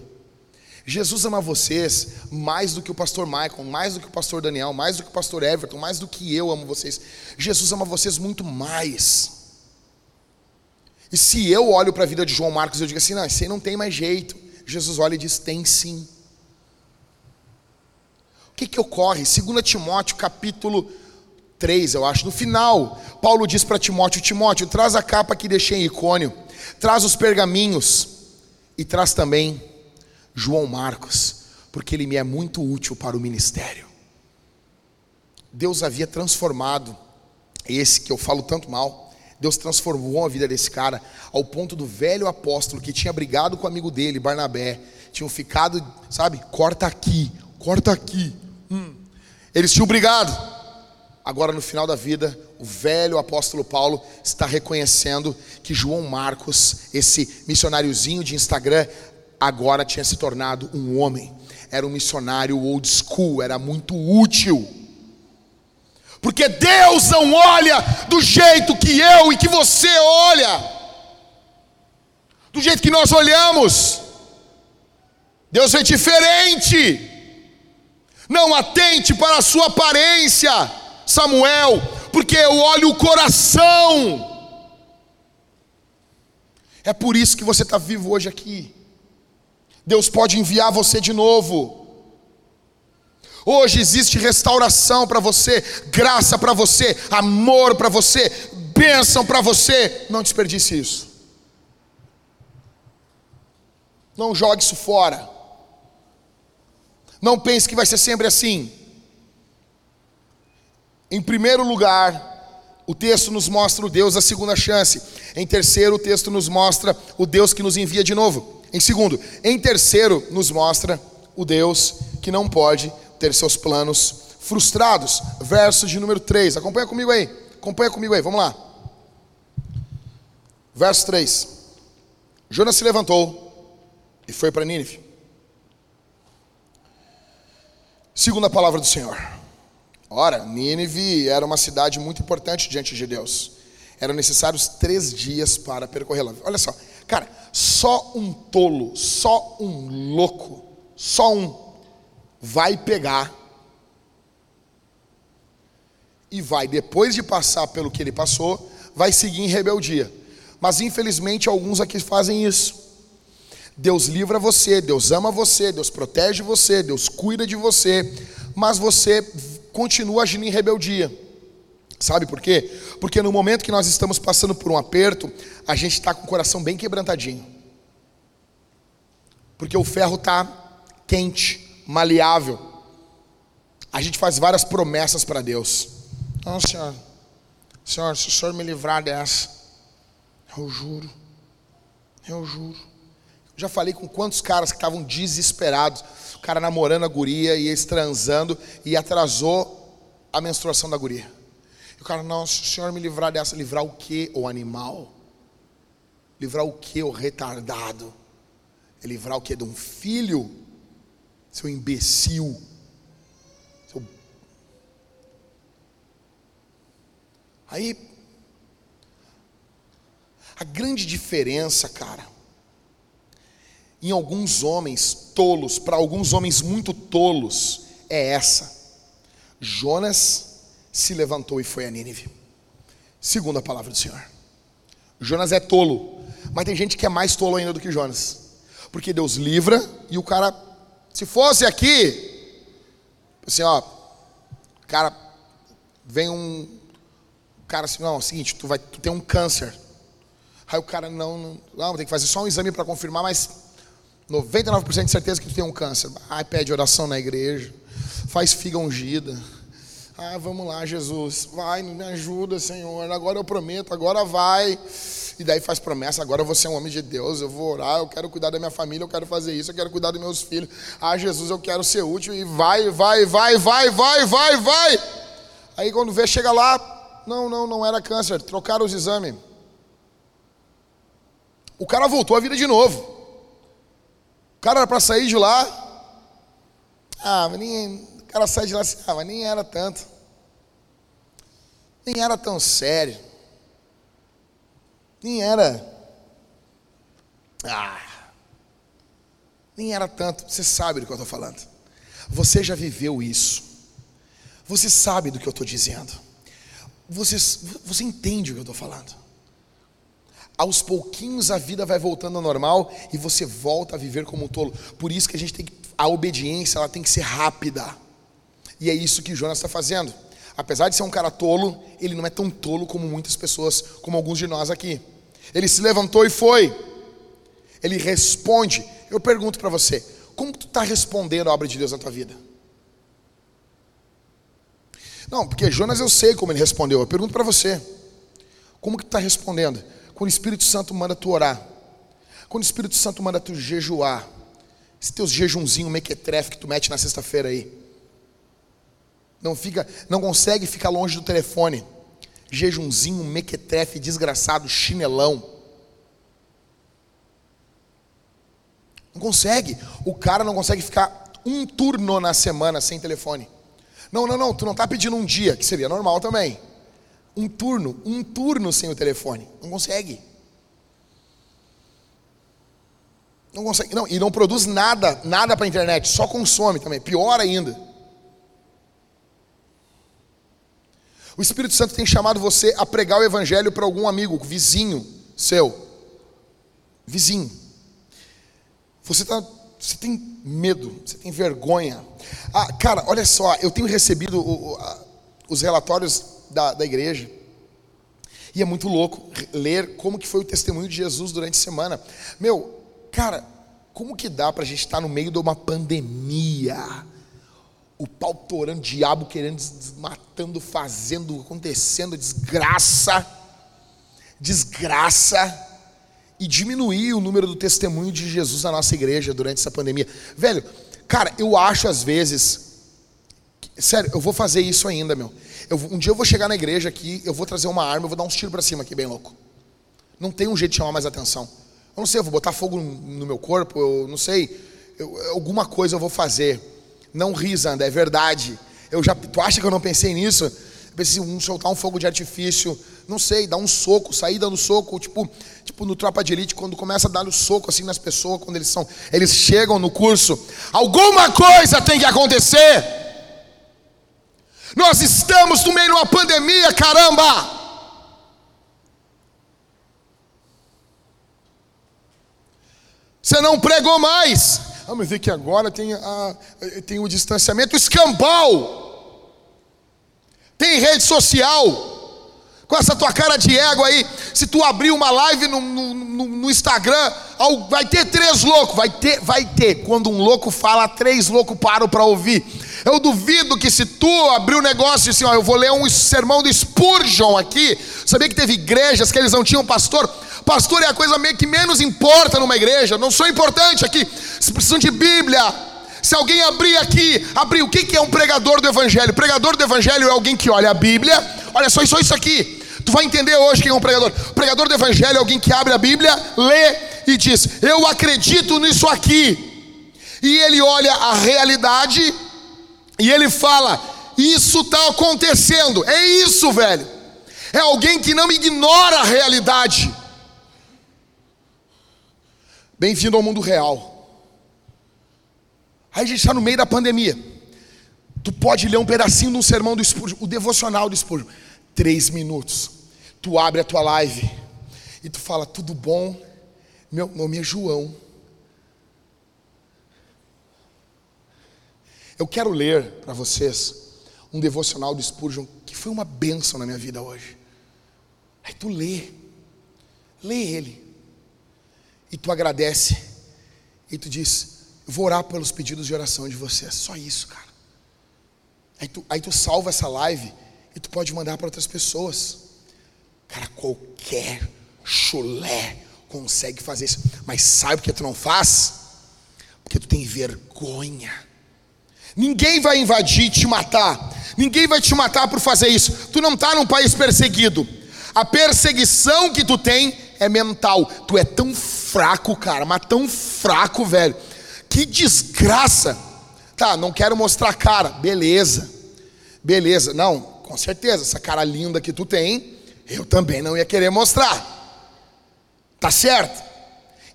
Jesus ama vocês mais do que o pastor Michael, mais do que o pastor Daniel, mais do que o pastor Everton, mais do que eu amo vocês. Jesus ama vocês muito mais. E se eu olho para a vida de João Marcos e eu digo assim, não, esse aí não tem mais jeito. Jesus olha e diz, tem sim. O que que ocorre? 2 Timóteo capítulo 3, eu acho, no final, Paulo diz para Timóteo, Timóteo, traz a capa que deixei em Icônio, traz os pergaminhos e traz também João Marcos, porque ele me é muito útil para o ministério. Deus havia transformado esse que eu falo tanto mal. Deus transformou a vida desse cara ao ponto do velho apóstolo que tinha brigado com o amigo dele, Barnabé, tinham ficado, sabe, corta aqui, corta aqui. Hum. Eles tinham brigado. Agora, no final da vida, o velho apóstolo Paulo está reconhecendo que João Marcos, esse missionáriozinho de Instagram, agora tinha se tornado um homem. Era um missionário old school, era muito útil. Porque Deus não olha do jeito que eu e que você olha, do jeito que nós olhamos. Deus é diferente. Não atente para a sua aparência, Samuel, porque eu olho o coração. É por isso que você está vivo hoje aqui. Deus pode enviar você de novo. Hoje existe restauração para você, graça para você, amor para você, bênção para você. Não desperdice isso. Não jogue isso fora. Não pense que vai ser sempre assim. Em primeiro lugar, o texto nos mostra o Deus a segunda chance. Em terceiro, o texto nos mostra o Deus que nos envia de novo. Em segundo, em terceiro, nos mostra o Deus que não pode ter seus planos frustrados. Verso de número 3. Acompanha comigo aí. Acompanha comigo aí. Vamos lá. Verso 3. Jonas se levantou e foi para Nínive. Segundo a palavra do Senhor. Ora, Nínive era uma cidade muito importante diante de Deus. Eram necessários três dias para percorrê-la. Olha só, Cara, só um tolo, só um louco, só um vai pegar e vai, depois de passar pelo que ele passou, vai seguir em rebeldia. Mas infelizmente alguns aqui fazem isso. Deus livra você, Deus ama você, Deus protege você, Deus cuida de você, mas você continua agindo em rebeldia. Sabe por quê? Porque no momento que nós estamos passando por um aperto, a gente está com o coração bem quebrantadinho. Porque o ferro está quente, maleável. A gente faz várias promessas para Deus. Não, Senhor, Senhor, se o Senhor me livrar dessa, eu juro, eu juro. Já falei com quantos caras que estavam desesperados, o cara namorando a guria e eles transando e atrasou a menstruação da guria. E o cara, não, se o Senhor me livrar dessa, livrar o que, o animal? Livrar o que, o retardado? É livrar o que? De um filho? Seu imbecil. Seu... Aí, a grande diferença, cara, em alguns homens tolos, para alguns homens muito tolos, é essa. Jonas se levantou e foi a Nínive. Segundo a palavra do Senhor. Jonas é tolo, Mas tem gente que é mais tolo ainda do que Jonas. Porque Deus livra e o cara, se fosse aqui, assim, ó, cara, vem um cara assim, não, é o seguinte, tu vai, tu tem um câncer. Aí o cara não, não, não tem que fazer só um exame para confirmar, mas 99% de certeza que tu tem um câncer. Ai, pede oração na igreja, faz figa ungida. Ah, vamos lá, Jesus, vai, me ajuda, Senhor. Agora eu prometo, agora vai. E daí faz promessa, agora vou ser um homem de Deus, eu vou orar, eu quero cuidar da minha família, eu quero fazer isso, eu quero cuidar dos meus filhos. Ah, Jesus, eu quero ser útil e vai, vai, vai, vai, vai, vai, vai. Aí quando vê, chega lá, não, não, não era câncer, trocaram os exames. O cara voltou à vida de novo. O cara era para sair de lá. Ah, nem, o cara sai de lá assim, ah, mas nem era tanto. Nem era tão sério. Nem era. Ah. Nem era tanto. Você sabe do que eu estou falando. Você já viveu isso. Você sabe do que eu estou dizendo. Você, você entende o que eu estou falando. Aos pouquinhos a vida vai voltando ao normal e você volta a viver como um tolo. Por isso que a gente tem que, a obediência ela tem que ser rápida. E é isso que Jonas está fazendo. Apesar de ser um cara tolo, ele não é tão tolo como muitas pessoas, como alguns de nós aqui. Ele se levantou e foi. Ele responde. Eu pergunto para você, como tu está respondendo a obra de Deus na tua vida? Não, porque Jonas eu sei como ele respondeu. Eu pergunto para você, como que tu está respondendo? Quando o Espírito Santo manda tu orar, quando o Espírito Santo manda tu jejuar, esse teus jejunzinho mequetrefe que tu mete na sexta-feira aí, não fica, não consegue ficar longe do telefone jejunzinho, mequetrefe, desgraçado, chinelão. Não consegue. O cara não consegue ficar um turno na semana sem telefone. Não, não, não, tu não está pedindo um dia, que seria normal também. Um turno, um turno sem o telefone. Não consegue. Não consegue. Não, e não produz nada, nada para a internet, só consome também. Pior ainda. O Espírito Santo tem chamado você a pregar o Evangelho para algum amigo, vizinho seu. Vizinho. Você, tá, você tem medo, você tem vergonha. Ah, cara, olha só, eu tenho recebido o, o, a, os relatórios da, da igreja. E é muito louco ler como que foi o testemunho de Jesus durante a semana. Meu, cara, como que dá para a gente estar no meio de uma pandemia? O pau torando, o diabo querendo, matando, fazendo, acontecendo, desgraça, desgraça, e diminuir o número do testemunho de Jesus na nossa igreja durante essa pandemia. Velho, cara, eu acho às vezes, sério, eu vou fazer isso ainda, meu. Eu, um dia eu vou chegar na igreja aqui, eu vou trazer uma arma, eu vou dar uns tiros para cima aqui, bem louco. Não tem um jeito de chamar mais atenção. Eu não sei, eu vou botar fogo no meu corpo, eu não sei, eu, alguma coisa eu vou fazer não ri, Zanda, é verdade. Eu já, tu acha que eu não pensei nisso? Pensei, um, soltar um fogo de artifício, não sei, dar um soco, sair dando soco, tipo, tipo no Tropa de Elite, quando começa a dar o soco assim nas pessoas, quando eles são, eles chegam no curso, alguma coisa tem que acontecer. Nós estamos no meio de uma pandemia, caramba! Você não pregou mais. Mas vê que agora tem, a, tem o distanciamento escambau. Tem rede social. Com essa tua cara de ego aí, se tu abrir uma live no, no, no Instagram, vai ter três loucos. Vai ter, vai ter. Quando um louco fala, três loucos param para ouvir. Eu duvido que se tu abrir um negócio assim, ó, eu vou ler um sermão do Spurgeon aqui. Sabia que teve igrejas que eles não tinham pastor? Pastor é a coisa meio que menos importa numa igreja. Não sou importante aqui. Se precisam de Bíblia. Se alguém abrir aqui, abrir, o que é um pregador do Evangelho? Pregador do Evangelho é alguém que olha a Bíblia. Olha só, só isso aqui. Tu vai entender hoje quem é um pregador. O pregador do Evangelho é alguém que abre a Bíblia, lê e diz: Eu acredito nisso aqui. E ele olha a realidade e ele fala: Isso está acontecendo. É isso, velho. É alguém que não ignora a realidade. Bem-vindo ao mundo real. Aí a gente está no meio da pandemia. Tu pode ler um pedacinho de um sermão do Spurgeon, o devocional do Spurgeon. Três minutos. Tu abre a tua live e tu fala, tudo bom? Meu nome é João. Eu quero ler para vocês um devocional do Spurgeon que foi uma bênção na minha vida hoje. Aí tu lê, lê ele, e tu agradece, e tu diz: vou orar pelos pedidos de oração de vocês, só isso, cara. Aí tu, aí tu salva essa live e tu pode mandar para outras pessoas. Cara, qualquer chulé consegue fazer isso. Mas sabe por que tu não faz? Porque tu tem vergonha. Ninguém vai invadir e te matar. Ninguém vai te matar por fazer isso. Tu não está num país perseguido. A perseguição que tu tem é mental. Tu é tão fraco, cara, mas tão fraco, velho. Que desgraça. Tá, não quero mostrar cara. Beleza. Beleza. Não, com certeza, essa cara linda que tu tem, eu também não ia querer mostrar. Tá certo?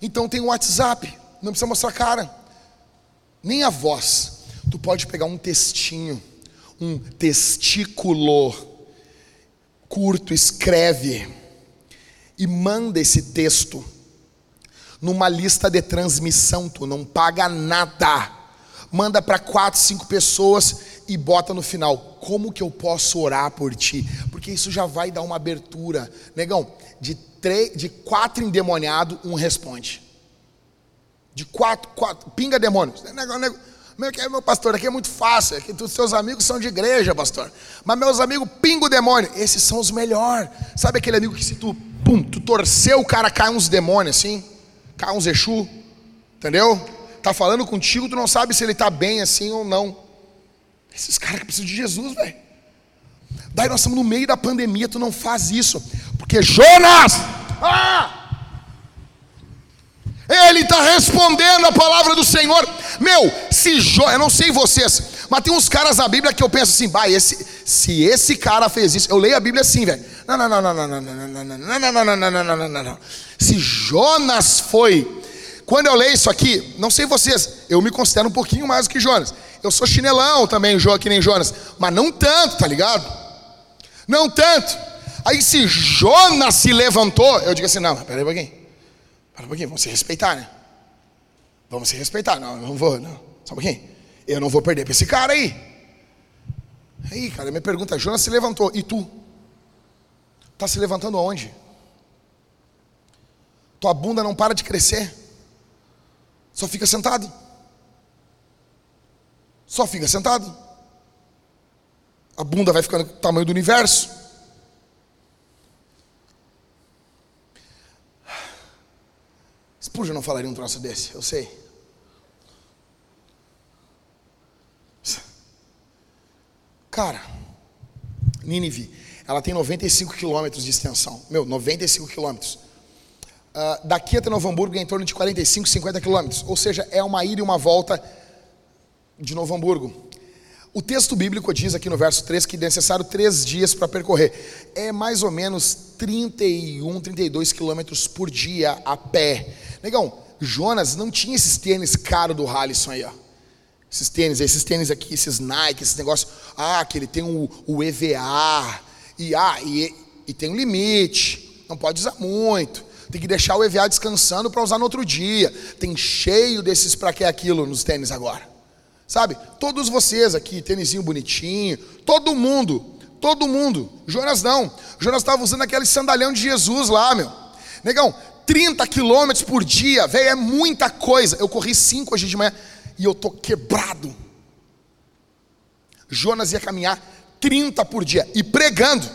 Então tem o WhatsApp, não precisa mostrar cara, nem a voz. Tu pode pegar um textinho, um testículo curto, escreve e manda esse texto numa lista de transmissão. Tu não paga nada. Manda para quatro, cinco pessoas e bota no final. Como que eu posso orar por ti? Porque isso já vai dar uma abertura. Negão, de três, de quatro endemoniados, um responde. De quatro, quatro, pinga demônios. Meu, meu pastor, aqui é muito fácil, aqui os seus amigos são de igreja, pastor. Mas meus amigos pingo demônio, esses são os melhores. Sabe aquele amigo que se tu, pum, tu torceu, o cara cai uns demônios assim, cai uns Exu, entendeu? Tá falando contigo, tu não sabe se ele tá bem assim ou não. Esses caras que precisam de Jesus, velho. Daí nós estamos no meio da pandemia, tu não faz isso. Porque Jonas, ah, ele está respondendo a palavra do Senhor. Meu, se Jonas, eu não sei vocês, mas tem uns caras na Bíblia que eu penso assim, vai, esse, se esse cara fez isso, eu leio a Bíblia assim, velho. Não, não, não, não, não, não, não, não, não, não, não, não, não, não, não, não. Se Jonas foi, quando eu leio isso aqui, não sei vocês, eu me considero um pouquinho mais do que Jonas. Eu sou chinelão também, que nem Jonas, mas não tanto, tá ligado? Não tanto. Aí se Jonas se levantou, eu digo assim, não, peraí um pouquinho. Pera um pouquinho, vamos se respeitar, né? Vamos se respeitar. Não, não vou, não. Só um pouquinho. Eu não vou perder para esse cara aí. Aí, cara, minha pergunta, Jonas se levantou, e tu? Está se levantando aonde? Tua bunda não para de crescer. Só fica sentado. Só fica sentado a bunda vai ficando do tamanho do universo. Spurgeon não falaria um troço desse, eu sei. Cara, Nínive, ela tem 95 quilômetros de extensão. Meu, 95 quilômetros. Uh, daqui até Novo Hamburgo é em torno de 45, 50 quilômetros. Ou seja, é uma ida e uma volta de Novo Hamburgo. O texto bíblico diz aqui no verso 3 que é necessário três dias para percorrer. É mais ou menos 31, 32 quilômetros por dia a pé. Negão, Jonas não tinha esses tênis caros do Halisson aí, ó. Esses tênis, esses tênis aqui, esses Nike, esses negócios. Ah, que ele tem o, o EVA. E, ah, e, e tem um limite. Não pode usar muito. Tem que deixar o EVA descansando para usar no outro dia. Tem cheio desses para que aquilo nos tênis agora. Sabe? Todos vocês aqui, tênisinho bonitinho, todo mundo, todo mundo. Jonas não. Jonas estava usando aquele sandalhão de Jesus lá, meu. Negão, 30 quilômetros por dia, velho, é muita coisa. Eu corri 5 hoje de manhã e eu tô quebrado. Jonas ia caminhar 30 por dia e pregando.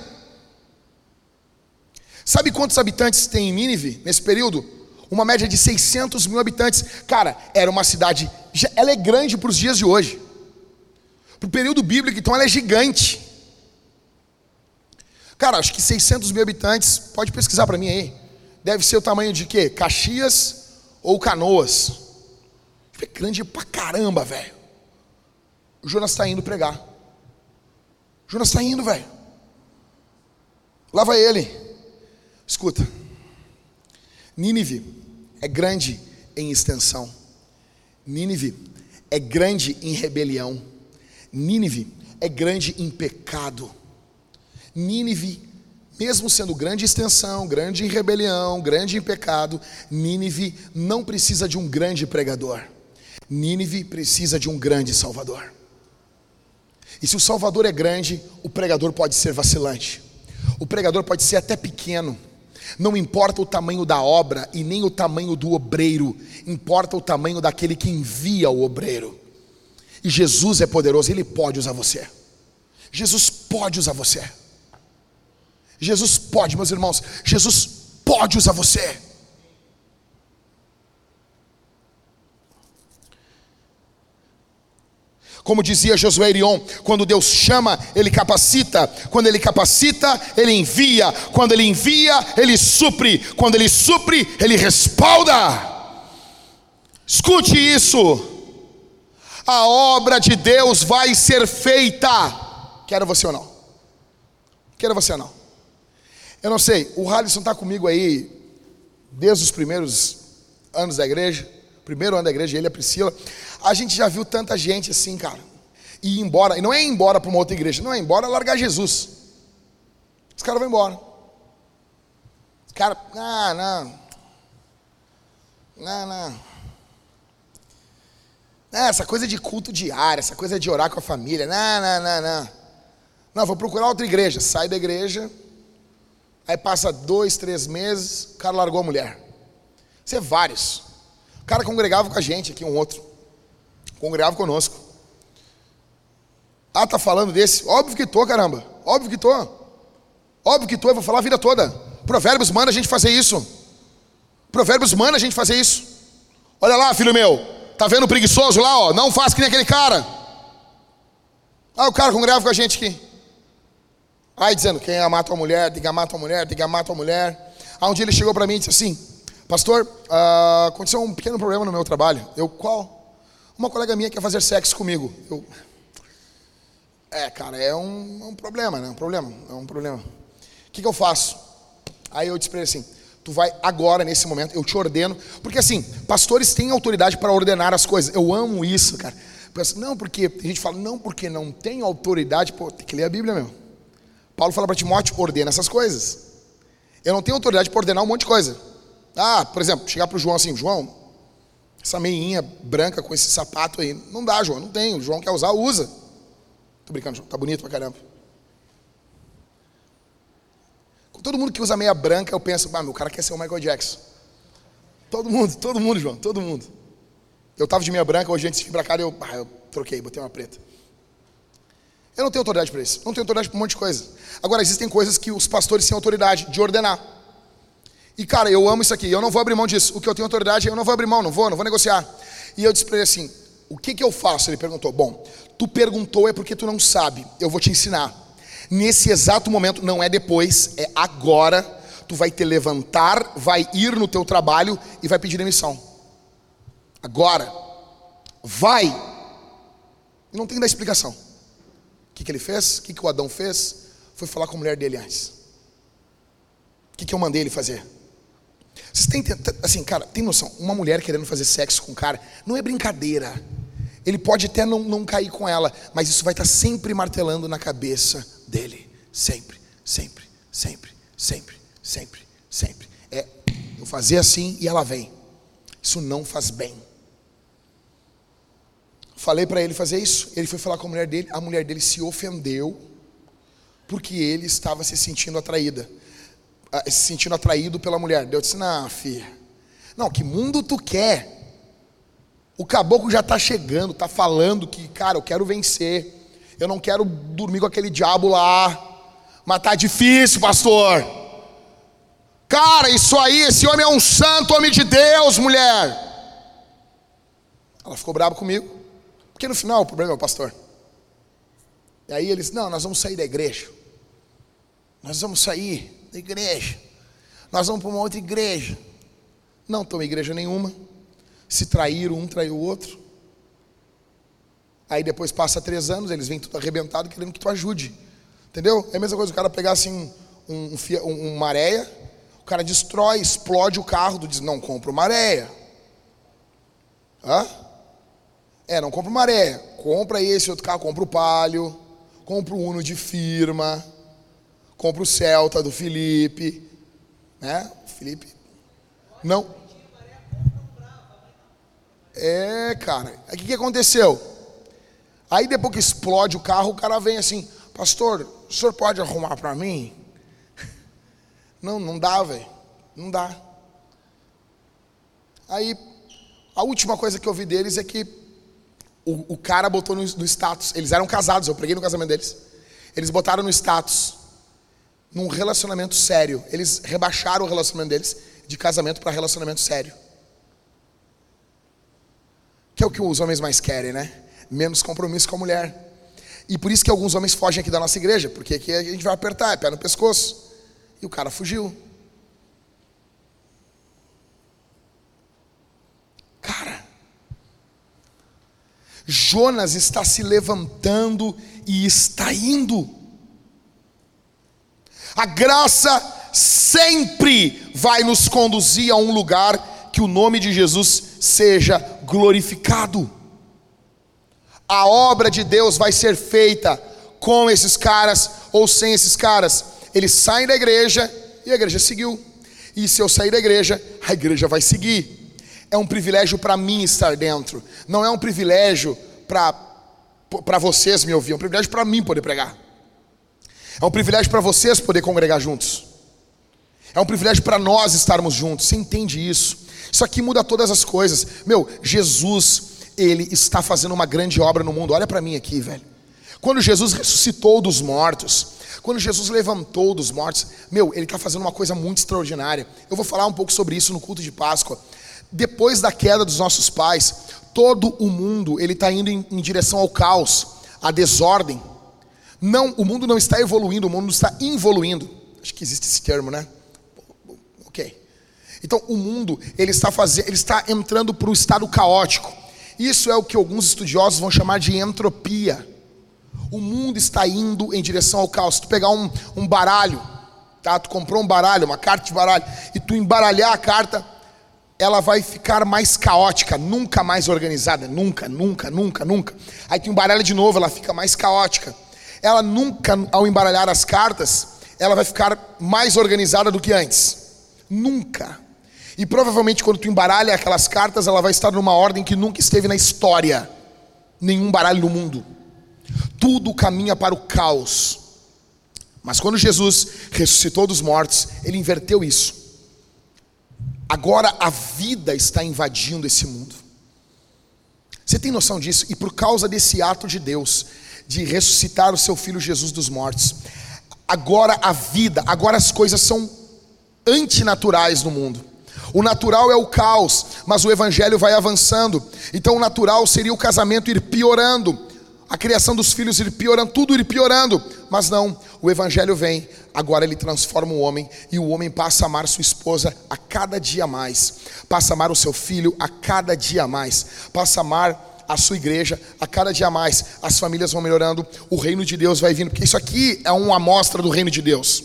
Sabe quantos habitantes tem em Nínive nesse período? Uma média de 600 mil habitantes. Cara, era uma cidade, ela é grande para os dias de hoje. Para o período bíblico, então ela é gigante. Cara, acho que 600 mil habitantes, pode pesquisar para mim aí. Deve ser o tamanho de quê? Caxias ou Canoas? É grande pra caramba, velho. O Jonas está indo pregar. O Jonas está indo, velho. Lá vai ele. Escuta. Nínive é grande em extensão. Nínive é grande em rebelião. Nínive é grande em pecado. Nínive, Mesmo sendo grande extensão, grande em rebelião, grande em pecado, Nínive não precisa de um grande pregador. Nínive precisa de um grande salvador. E se o salvador é grande, o pregador pode ser vacilante. O pregador pode ser até pequeno. Não importa o tamanho da obra e nem o tamanho do obreiro, importa o tamanho daquele que envia o obreiro. E Jesus é poderoso, ele pode usar você. Jesus pode usar você. Jesus pode, meus irmãos, Jesus pode usar você. Como dizia Josué Irion, quando Deus chama, Ele capacita. Quando Ele capacita, Ele envia. Quando Ele envia, Ele supre. Quando Ele supre, Ele respalda. Escute isso. A obra de Deus vai ser feita. Quero você ou não? Quero você ou não? Eu não sei, o Halisson está comigo aí desde os primeiros anos da igreja, primeiro ano da igreja, ele e a Priscila. A gente já viu tanta gente assim, cara, e ir embora, e não é ir embora para uma outra igreja, não é ir embora largar Jesus. Os caras vão embora. Os caras, ah, não. Não, não. Não, essa coisa de culto diário, essa coisa de orar com a família, não, não, não, não. Não, vou procurar outra igreja. Sai da igreja, aí passa dois, três meses, o cara largou a mulher. Isso é vários. O cara congregava com a gente aqui, um outro. Congregava conosco. Ah, tá falando desse? Óbvio que tô, caramba. Óbvio que tô. Óbvio que tô, eu vou falar a vida toda. Provérbios manda a gente fazer isso. Provérbios manda a gente fazer isso. Olha lá, filho meu. Tá vendo o preguiçoso lá, ó? Não faz que nem aquele cara. Ah, o cara congrega com a gente aqui. Aí dizendo, quem amar tua mulher, tem que amar tua mulher, tem que amar tua mulher. Aí um dia ele chegou para mim e disse assim, pastor, uh, aconteceu um pequeno problema no meu trabalho. Eu, qual? Uma colega minha quer fazer sexo comigo. Eu, é, cara, é um, é um problema, né? Um problema, é um problema. O que, que eu faço? Aí eu disse para ele assim: tu vai agora, nesse momento, eu te ordeno. Porque assim, pastores têm autoridade para ordenar as coisas. Eu amo isso, cara. Não, porque a gente fala, não, porque não tem autoridade. Pô, tem que ler a Bíblia mesmo. Paulo fala para Timóteo: ordena essas coisas. Eu não tenho autoridade para ordenar um monte de coisa. Ah, por exemplo, chegar para o João assim: João, essa meinha branca com esse sapato aí. Não dá, João, não tem. O João quer usar, usa. Tô brincando, João. Tá bonito pra caramba. Todo mundo que usa meia branca, eu penso, ah, meu cara quer ser o Michael Jackson. Todo mundo, todo mundo, João, todo mundo. Eu tava de meia branca, hoje antes de vir pra cá, eu, ah, eu troquei, botei uma preta. Eu não tenho autoridade para isso. Não tenho autoridade para um monte de coisa. Agora, existem coisas que os pastores têm autoridade de ordenar. E, cara, eu amo isso aqui. Eu não vou abrir mão disso. O que eu tenho autoridade, eu não vou abrir mão, não vou, não vou negociar. E eu disse para ele assim: o que, que eu faço? Ele perguntou. Bom, tu perguntou é porque tu não sabe. Eu vou te ensinar. Nesse exato momento, não é depois, é agora. Tu vai te levantar, vai ir no teu trabalho e vai pedir demissão. Agora. Vai. E não tem que dar explicação que, que ele fez? O que, que o Adão fez? Foi falar com a mulher dele antes. O que, que eu mandei ele fazer? Vocês têm, assim, cara, tem noção? Uma mulher querendo fazer sexo com um cara, não é brincadeira. Ele pode até não, não cair com ela, mas isso vai estar sempre martelando na cabeça dele. Sempre, sempre, sempre, sempre, sempre, sempre. É eu fazer assim e ela vem. Isso não faz bem. Falei para ele fazer isso. Ele foi falar com a mulher dele. A mulher dele se ofendeu porque ele estava se sentindo atraída, se sentindo atraído pela mulher. Deus disse: Não, filha, não, que mundo tu quer? O caboclo já está chegando, está falando que, cara, eu quero vencer. Eu não quero dormir com aquele diabo lá. Mas tá difícil, pastor. Cara, isso aí, esse homem é um santo homem de Deus, mulher. Ela ficou brava comigo. Porque no final o problema é o pastor. E aí eles, não, nós vamos sair da igreja. Nós vamos sair da igreja. Nós vamos para uma outra igreja. Não estão em igreja nenhuma. Se traíram, um traiu o outro. Aí depois passa três anos, eles vêm tudo arrebentado querendo que tu ajude. Entendeu? É a mesma coisa o cara pegar assim um, um, um, uma areia, o cara destrói, explode o carro, tu diz, não compra uma areia. Hã? É, não compra uma maré. Compra esse outro carro, compra o palio, compra o Uno de firma, compra o Celta do Felipe, né? Felipe, não. É, cara. O que, que aconteceu? Aí depois que explode o carro, o cara vem assim, pastor, o senhor pode arrumar para mim? Não, não dá, velho. Não dá. Aí, a última coisa que eu vi deles é que o, o cara botou no, no status. Eles eram casados, eu preguei no casamento deles. Eles botaram no status, num relacionamento sério. Eles rebaixaram o relacionamento deles de casamento para relacionamento sério. Que é o que os homens mais querem, né? Menos compromisso com a mulher. E por isso que alguns homens fogem aqui da nossa igreja, porque aqui a gente vai apertar, é pé no pescoço. E o cara fugiu. Cara, Jonas está se levantando e está indo. A graça sempre vai nos conduzir a um lugar que o nome de Jesus seja glorificado. A obra de Deus vai ser feita com esses caras ou sem esses caras. Eles saem da igreja e a igreja seguiu. E se eu sair da igreja, a igreja vai seguir. É um privilégio para mim estar dentro. Não é um privilégio para vocês me ouvir. É um privilégio para mim poder pregar. É um privilégio para vocês poder congregar juntos. É um privilégio para nós estarmos juntos. Você entende isso? Isso aqui muda todas as coisas. Meu, Jesus, ele está fazendo uma grande obra no mundo. Olha para mim aqui, velho. Quando Jesus ressuscitou dos mortos, quando Jesus levantou dos mortos, meu, ele está fazendo uma coisa muito extraordinária. Eu vou falar um pouco sobre isso no culto de Páscoa. Depois da queda dos nossos pais, todo o mundo ele está indo em, em direção ao caos, à desordem. Não, o mundo não está evoluindo, o mundo está involuindo. Acho que existe esse termo, né? Ok. Então o mundo ele está fazendo, ele está entrando para um estado caótico. Isso é o que alguns estudiosos vão chamar de entropia. O mundo está indo em direção ao caos. Se tu pegar um, um baralho, tá? Tu comprou um baralho, uma carta de baralho, e tu embaralhar a carta, ela vai ficar mais caótica, nunca mais organizada, nunca, nunca, nunca, nunca. Aí tu embaralha de novo, ela fica mais caótica. Ela nunca, ao embaralhar as cartas, ela vai ficar mais organizada do que antes. Nunca. E provavelmente quando tu embaralha aquelas cartas, ela vai estar numa ordem que nunca esteve na história. Nenhum baralho no mundo. Tudo caminha para o caos. Mas quando Jesus ressuscitou dos mortos, ele inverteu isso. Agora a vida está invadindo esse mundo. Você tem noção disso? E por causa desse ato de Deus, de ressuscitar o seu filho Jesus dos mortos, agora a vida, agora as coisas são antinaturais no mundo. O natural é o caos, mas o evangelho vai avançando. Então o natural seria o casamento ir piorando, a criação dos filhos ir piorando, tudo ir piorando. Mas não, o Evangelho vem, agora ele transforma o homem, e o homem passa a amar sua esposa a cada dia mais, passa a amar o seu filho a cada dia mais, passa a amar a sua igreja a cada dia mais. As famílias vão melhorando, o reino de Deus vai vindo, porque isso aqui é uma amostra do reino de Deus.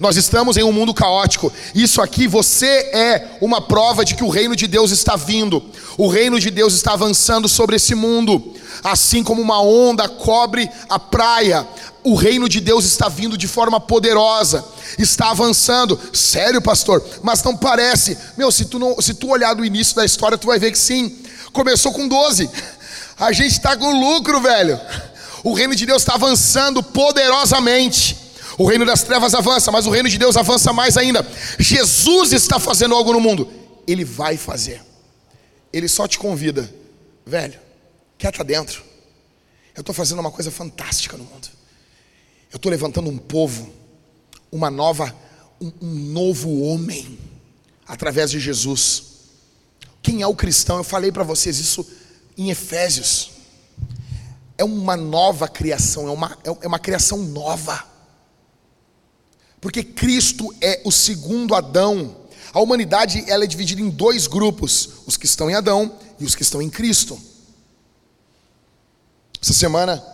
Nós estamos em um mundo caótico. Isso aqui você é uma prova de que o reino de Deus está vindo. O reino de Deus está avançando sobre esse mundo. Assim como uma onda cobre a praia, o reino de Deus está vindo de forma poderosa, está avançando. Sério, pastor? Mas não parece. Meu, se tu, não, se tu olhar do início da história, tu vai ver que sim. Começou com 12. A gente está com lucro, velho. O reino de Deus está avançando poderosamente. O reino das trevas avança, mas o reino de Deus avança mais ainda. Jesus está fazendo algo no mundo. Ele vai fazer. Ele só te convida, velho. Quer estar dentro? Eu estou fazendo uma coisa fantástica no mundo. Eu estou levantando um povo, uma nova, um, um novo homem, através de Jesus. Quem é o cristão? Eu falei para vocês isso em Efésios. É uma nova criação, é uma, é uma criação nova. Porque Cristo é o segundo Adão. A humanidade ela é dividida em dois grupos: os que estão em Adão e os que estão em Cristo. Essa semana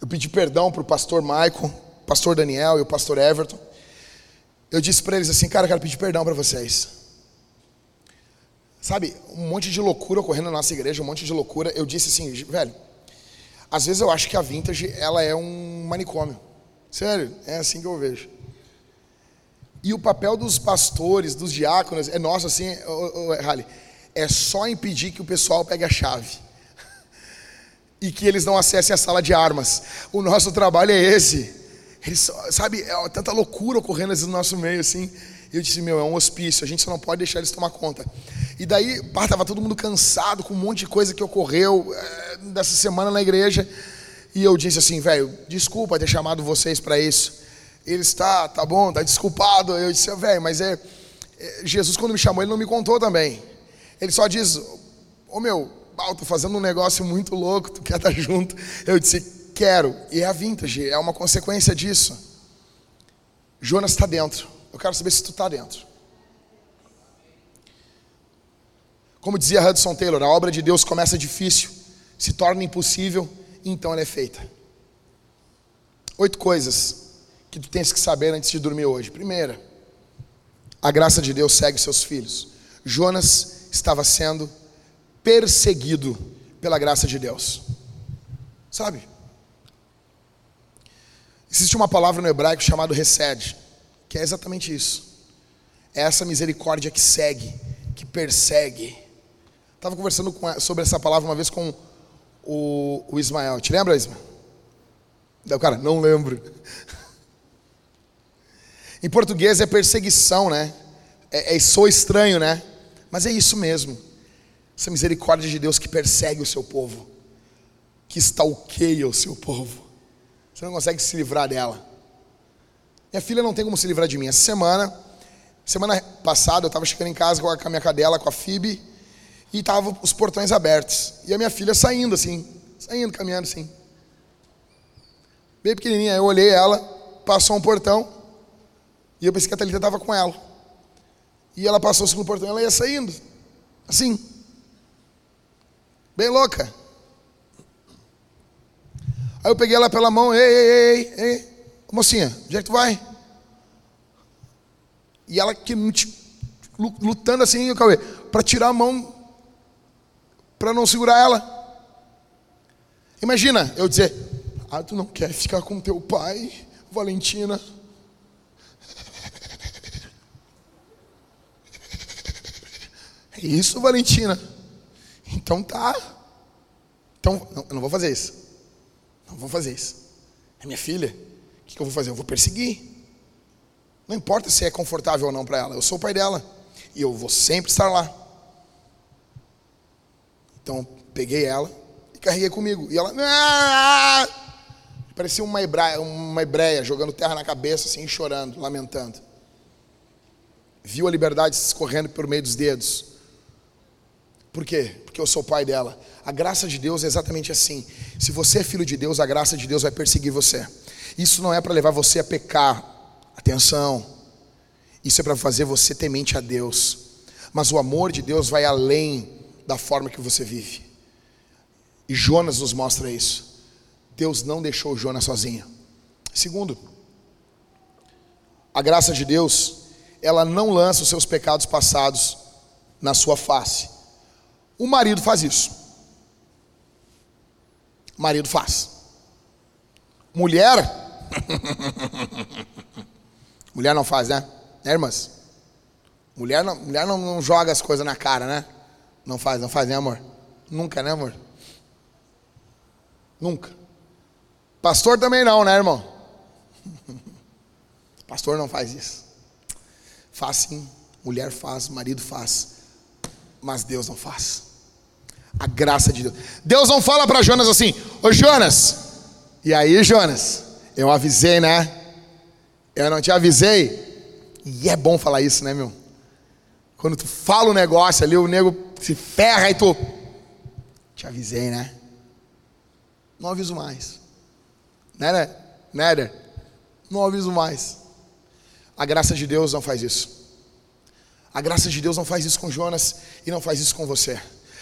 eu pedi perdão para o pastor Michael, pastor Daniel e o pastor Everton. Eu disse para eles assim, cara, eu quero pedir perdão para vocês. Sabe, um monte de loucura ocorrendo na nossa igreja, um monte de loucura. Eu disse assim, velho, às vezes eu acho que a Vintage ela é um manicômio. Sério, é assim que eu vejo. E o papel dos pastores, dos diáconos, é nosso assim, Rally, é só impedir que o pessoal pegue a chave. E que eles não acessem a sala de armas. O nosso trabalho é esse. Eles, sabe, é tanta loucura ocorrendo no nosso meio, assim. E eu disse, meu, é um hospício, a gente só não pode deixar eles tomar conta. E daí, pá, todo mundo cansado com um monte de coisa que ocorreu é, dessa semana na igreja. E eu disse assim, velho, desculpa ter chamado vocês para isso. Ele está, tá bom, tá desculpado. Eu disse, velho, mas é, é, Jesus quando me chamou, ele não me contou também. Ele só diz, ô oh, meu, eu tô fazendo um negócio muito louco, tu quer estar tá junto? Eu disse, quero. E é a vintage, é uma consequência disso. Jonas está dentro. Eu quero saber se tu está dentro. Como dizia Hudson Taylor, a obra de Deus começa difícil, se torna impossível, então ela é feita. Oito coisas que tu tens que saber antes de dormir hoje. Primeira, a graça de Deus segue seus filhos. Jonas estava sendo perseguido pela graça de Deus. Sabe? Existe uma palavra no hebraico chamada recede que é exatamente isso. É essa misericórdia que segue, que persegue. Estava conversando com, sobre essa palavra uma vez com o, o Ismael. Te lembra, Ismael? O cara, não lembro. em português é perseguição, né? É, é, sou estranho, né? Mas é isso mesmo. Essa misericórdia de Deus que persegue o seu povo, que stalkeia o seu povo. Você não consegue se livrar dela. Minha filha não tem como se livrar de mim. Essa semana, semana passada, eu estava chegando em casa com a minha cadela, com a Fib, e estavam os portões abertos. E a minha filha saindo assim, saindo, caminhando assim. Bem pequenininha, eu olhei ela, passou um portão, e eu pensei que a Thalita estava com ela. E ela passou o segundo portão, ela ia saindo, assim, bem louca. Aí eu peguei ela pela mão, ei, ei, ei, ei, mocinha, onde é que tu vai? E ela que lutando assim, Cauê, para tirar a mão, para não segurar ela. Imagina eu dizer, ah, tu não quer ficar com teu pai, Valentina? É isso, Valentina? Então tá. Então, não, eu não vou fazer isso. Não vou fazer isso. É minha filha que eu vou fazer? Eu vou perseguir. Não importa se é confortável ou não para ela, eu sou o pai dela. E eu vou sempre estar lá. Então, peguei ela e carreguei comigo. E ela. Ah! Parecia uma hebreia, uma hebreia jogando terra na cabeça, assim, chorando, lamentando. Viu a liberdade escorrendo por meio dos dedos. Por quê? Porque eu sou o pai dela. A graça de Deus é exatamente assim. Se você é filho de Deus, a graça de Deus vai perseguir você. Isso não é para levar você a pecar. Atenção. Isso é para fazer você temente a Deus. Mas o amor de Deus vai além da forma que você vive. E Jonas nos mostra isso. Deus não deixou Jonas sozinho. Segundo, a graça de Deus, ela não lança os seus pecados passados na sua face. O marido faz isso. O marido faz. Mulher mulher não faz, né? Né, irmãs? Mulher não, mulher não, não joga as coisas na cara, né? Não faz, não faz, né, amor? Nunca, né, amor? Nunca. Pastor também não, né, irmão? Pastor não faz isso. Faz sim. Mulher faz, marido faz. Mas Deus não faz. A graça de Deus. Deus não fala para Jonas assim: Ô Jonas, e aí, Jonas? Eu avisei, né? Eu não te avisei. E é bom falar isso, né, meu? Quando tu fala um negócio ali, o nego se ferra e tu. Te avisei, né? Não aviso mais. Né, né? Né, Não aviso mais. A graça de Deus não faz isso. A graça de Deus não faz isso com Jonas e não faz isso com você.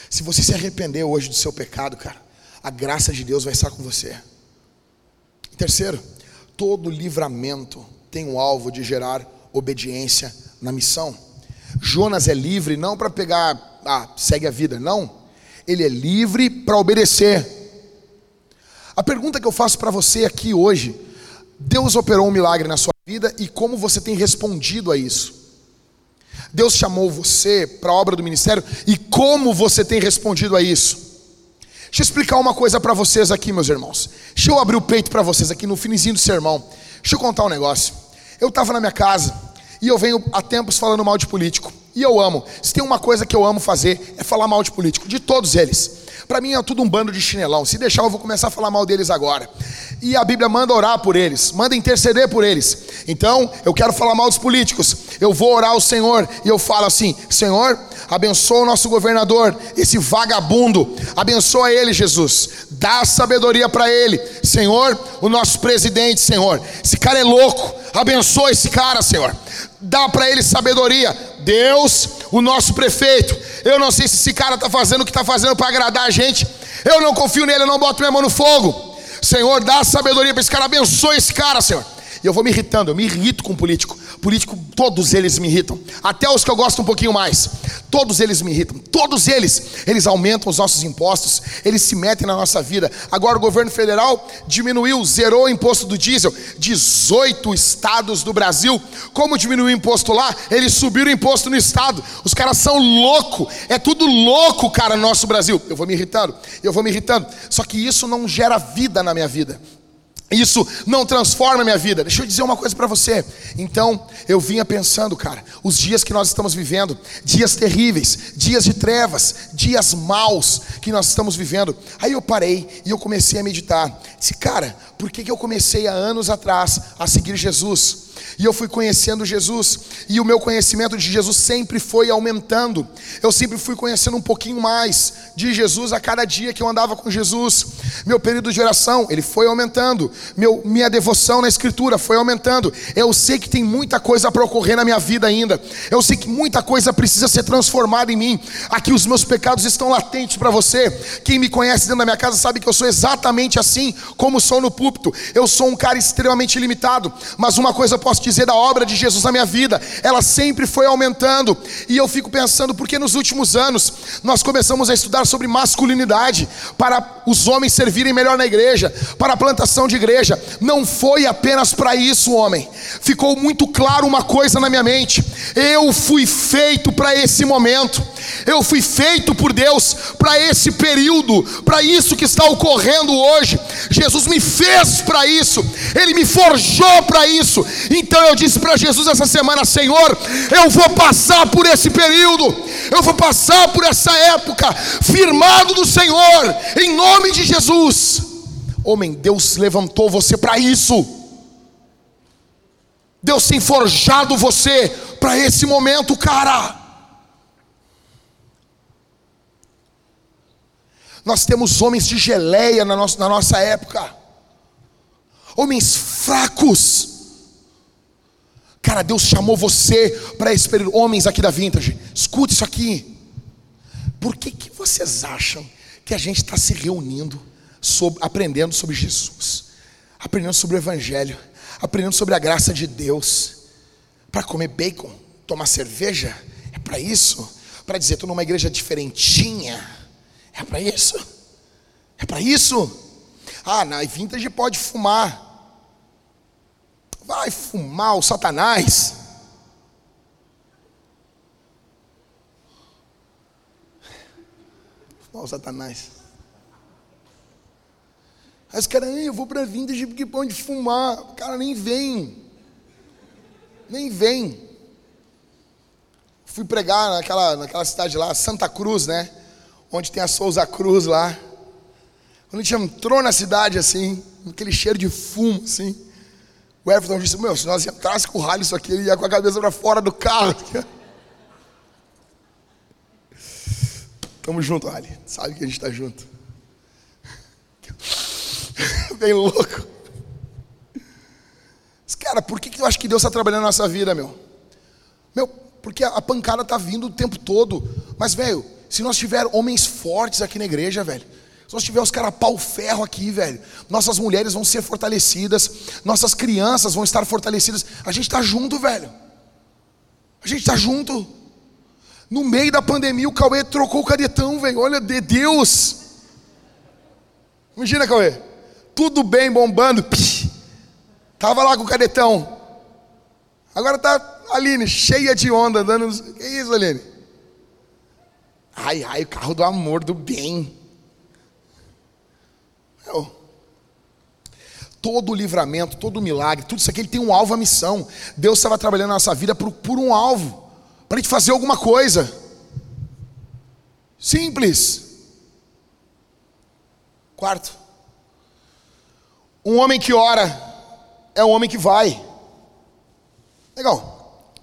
Se você se arrepender hoje do seu pecado, cara, a graça de Deus vai estar com você. Terceiro, todo livramento tem o alvo de gerar obediência na missão. Jonas é livre não para pegar, ah, segue a vida, não. Ele é livre para obedecer. A pergunta que eu faço para você aqui hoje: Deus operou um milagre na sua vida e como você tem respondido a isso. Deus chamou você para a obra do ministério e como você tem respondido a isso. Deixa eu explicar uma coisa para vocês aqui, meus irmãos. Deixa eu abrir o peito para vocês aqui no finizinho do sermão. Deixa eu contar um negócio. Eu estava na minha casa e eu venho há tempos falando mal de político. E eu amo. Se tem uma coisa que eu amo fazer é falar mal de político, de todos eles. Para mim é tudo um bando de chinelão. Se deixar, eu vou começar a falar mal deles agora. E a Bíblia manda orar por eles, manda interceder por eles. Então, eu quero falar mal dos políticos. Eu vou orar ao Senhor e eu falo assim: Senhor, abençoa o nosso governador, esse vagabundo. Abençoa ele, Jesus. Dá sabedoria para ele. Senhor, o nosso presidente, Senhor. Esse cara é louco. Abençoa esse cara, Senhor. Dá para ele sabedoria. Deus, o nosso prefeito. Eu não sei se esse cara está fazendo o que está fazendo para agradar a gente. Eu não confio nele, eu não boto minha mão no fogo. Senhor, dá sabedoria para esse cara, abençoe esse cara, Senhor. E eu vou me irritando, eu me irrito com político. Político, todos eles me irritam. Até os que eu gosto um pouquinho mais. Todos eles me irritam. Todos eles. Eles aumentam os nossos impostos. Eles se metem na nossa vida. Agora o governo federal diminuiu, zerou o imposto do diesel. 18 estados do Brasil. Como diminuiu o imposto lá? Eles subiram o imposto no estado. Os caras são loucos. É tudo louco, cara, no nosso Brasil. Eu vou me irritando. Eu vou me irritando. Só que isso não gera vida na minha vida. Isso não transforma minha vida. Deixa eu dizer uma coisa para você. Então, eu vinha pensando, cara, os dias que nós estamos vivendo, dias terríveis, dias de trevas, dias maus que nós estamos vivendo. Aí eu parei e eu comecei a meditar. Disse, cara, por que, que eu comecei há anos atrás a seguir Jesus? E eu fui conhecendo Jesus, e o meu conhecimento de Jesus sempre foi aumentando. Eu sempre fui conhecendo um pouquinho mais de Jesus a cada dia que eu andava com Jesus. Meu período de oração, ele foi aumentando. Meu, minha devoção na escritura foi aumentando. Eu sei que tem muita coisa para ocorrer na minha vida ainda. Eu sei que muita coisa precisa ser transformada em mim. Aqui os meus pecados estão latentes para você. Quem me conhece dentro da minha casa sabe que eu sou exatamente assim como sou no púlpito. Eu sou um cara extremamente limitado, mas uma coisa eu posso dizer da obra de Jesus na minha vida, ela sempre foi aumentando. E eu fico pensando, porque nos últimos anos nós começamos a estudar sobre masculinidade, para os homens servirem melhor na igreja, para a plantação de igreja. Não foi apenas para isso, homem. Ficou muito claro uma coisa na minha mente: eu fui feito para esse momento, eu fui feito por Deus para esse período, para isso que está ocorrendo hoje. Jesus me fez para isso, Ele me forjou para isso. Então eu disse para Jesus essa semana: Senhor, eu vou passar por esse período, eu vou passar por essa época, firmado do Senhor, em nome de Jesus. Homem, Deus levantou você para isso. Deus tem forjado você para esse momento, cara. Nós temos homens de geleia na nossa, na nossa época, homens fracos. Cara, Deus chamou você para esse período. Homens aqui da Vintage, escute isso aqui. Por que, que vocês acham que a gente está se reunindo, sobre, aprendendo sobre Jesus, aprendendo sobre o Evangelho, aprendendo sobre a graça de Deus, para comer bacon, tomar cerveja? É para isso? Para dizer, estou numa igreja diferentinha é para isso? É para isso? Ah, na vintage pode fumar. Vai fumar o Satanás. Fumar o Satanás. Aí os caras, eu vou para vintage porque pode fumar. O cara nem vem. Nem vem. Fui pregar naquela, naquela cidade lá, Santa Cruz, né? onde tem a Souza Cruz lá. Quando a gente entrou na cidade assim, aquele cheiro de fumo assim, o Everton disse: Meu, se nós entrássemos com o ralo isso aqui, ele ia com a cabeça para fora do carro. Tamo junto, Ali. Sabe que a gente está junto. Bem louco. Mas, cara, por que, que eu acho que Deus está trabalhando na nossa vida, meu? Meu, porque a pancada está vindo o tempo todo. Mas, velho, se nós tiver homens fortes aqui na igreja, velho, se nós tiver os caras pau ferro aqui, velho, nossas mulheres vão ser fortalecidas, nossas crianças vão estar fortalecidas. A gente está junto, velho. A gente está junto. No meio da pandemia, o Cauê trocou o cadetão, velho. Olha, de Deus. Imagina, Cauê. Tudo bem, bombando. Tava lá com o cadetão. Agora tá Aline, cheia de onda, andando. Que isso, Aline? Ai, ai, o carro do amor, do bem. Meu, todo livramento, todo milagre, tudo isso aqui ele tem um alvo, a missão. Deus estava trabalhando na nossa vida por, por um alvo, para a gente fazer alguma coisa. Simples. Quarto, um homem que ora é um homem que vai. Legal.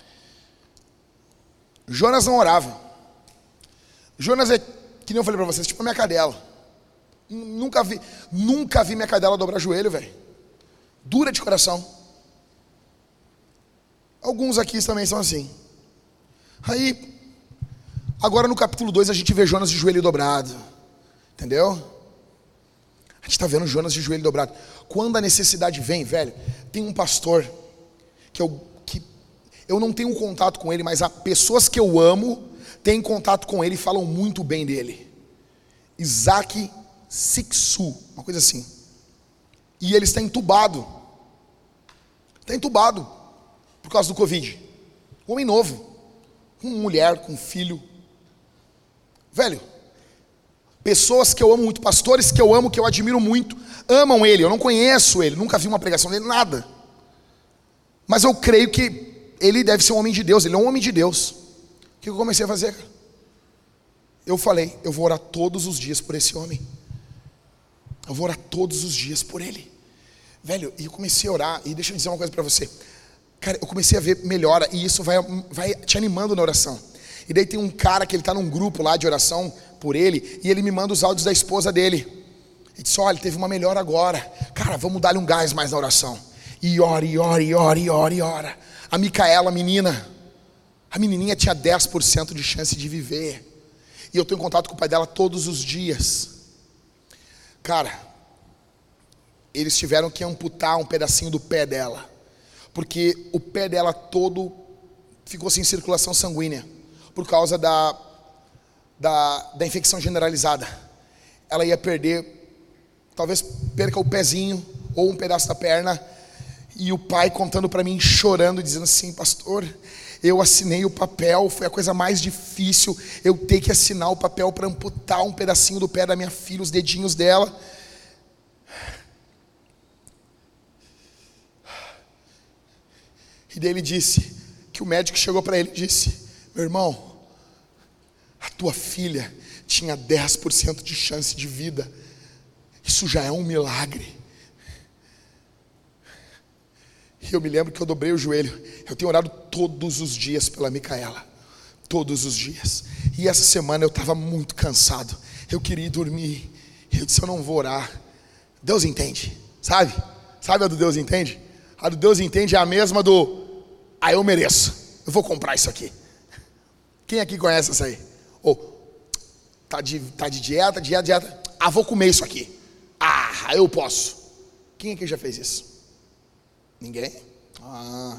Jonas não orava. Jonas é, que nem eu falei para vocês, tipo a minha cadela. Nunca vi, nunca vi minha cadela dobrar joelho, velho. Dura de coração. Alguns aqui também são assim. Aí, agora no capítulo 2 a gente vê Jonas de joelho dobrado. Entendeu? A gente está vendo Jonas de joelho dobrado. Quando a necessidade vem, velho, tem um pastor que eu eu não tenho contato com ele, mas há pessoas que eu amo têm contato com ele e falam muito bem dele. Isaac Sixu, uma coisa assim. E ele está entubado. Está entubado por causa do Covid. Um homem novo, com mulher, com filho. Velho, pessoas que eu amo muito, pastores que eu amo, que eu admiro muito, amam ele. Eu não conheço ele, nunca vi uma pregação dele, nada. Mas eu creio que ele deve ser um homem de Deus, ele é um homem de Deus. O que eu comecei a fazer? Eu falei, eu vou orar todos os dias por esse homem. Eu vou orar todos os dias por ele. Velho, e eu comecei a orar, e deixa eu dizer uma coisa para você. Cara, eu comecei a ver melhora, e isso vai, vai te animando na oração. E daí tem um cara que ele está num grupo lá de oração por ele, e ele me manda os áudios da esposa dele. Ele disse: Olha, teve uma melhora agora. Cara, vamos dar-lhe um gás mais na oração. E ora, e ora, e ora, e ora, e ora. A Micaela, a menina, a menininha tinha 10% de chance de viver. E eu estou em contato com o pai dela todos os dias. Cara, eles tiveram que amputar um pedacinho do pé dela. Porque o pé dela todo ficou sem circulação sanguínea. Por causa da, da, da infecção generalizada. Ela ia perder, talvez perca o pezinho ou um pedaço da perna e o pai contando para mim, chorando, dizendo assim: Pastor, eu assinei o papel, foi a coisa mais difícil. Eu ter que assinar o papel para amputar um pedacinho do pé da minha filha, os dedinhos dela. E daí ele disse que o médico chegou para ele e disse: Meu irmão, a tua filha tinha 10% de chance de vida. Isso já é um milagre. E eu me lembro que eu dobrei o joelho. Eu tenho orado todos os dias pela Micaela. Todos os dias. E essa semana eu estava muito cansado. Eu queria ir dormir. Eu disse: Eu não vou orar. Deus entende. Sabe? Sabe a do Deus entende? A do Deus entende é a mesma do. Ah, eu mereço. Eu vou comprar isso aqui. Quem aqui conhece essa aí? Ou, oh, tá, de, tá de dieta, dieta, dieta. Ah, vou comer isso aqui. Ah, eu posso. Quem aqui já fez isso? Ninguém? Ah.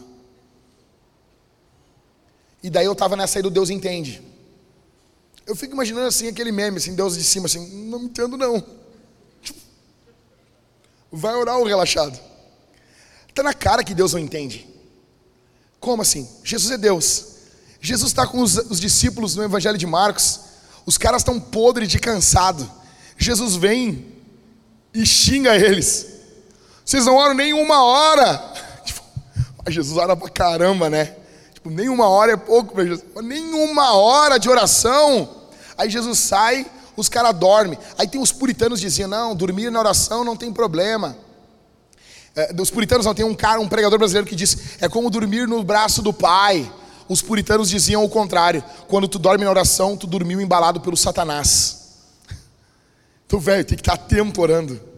E daí eu estava nessa aí do Deus entende. Eu fico imaginando assim aquele meme, assim, Deus de cima, assim, não entendo não. Vai orar o relaxado. Está na cara que Deus não entende. Como assim? Jesus é Deus. Jesus está com os, os, discípulos no Evangelho de Marcos. Os caras estão podres de cansado. Jesus vem e xinga eles. Vocês não oram nem uma hora. Tipo, Jesus ora pra caramba, né? Tipo, nem uma hora é pouco para Jesus. Nem uma hora de oração. Aí Jesus sai, os caras dormem. Aí tem os puritanos diziam: não, dormir na oração não tem problema. É, dos puritanos não tem um cara, um pregador brasileiro que diz: é como dormir no braço do pai. Os puritanos diziam o contrário: quando tu dorme na oração, tu dormiu embalado pelo Satanás. Então, velho, tem que estar tempo orando.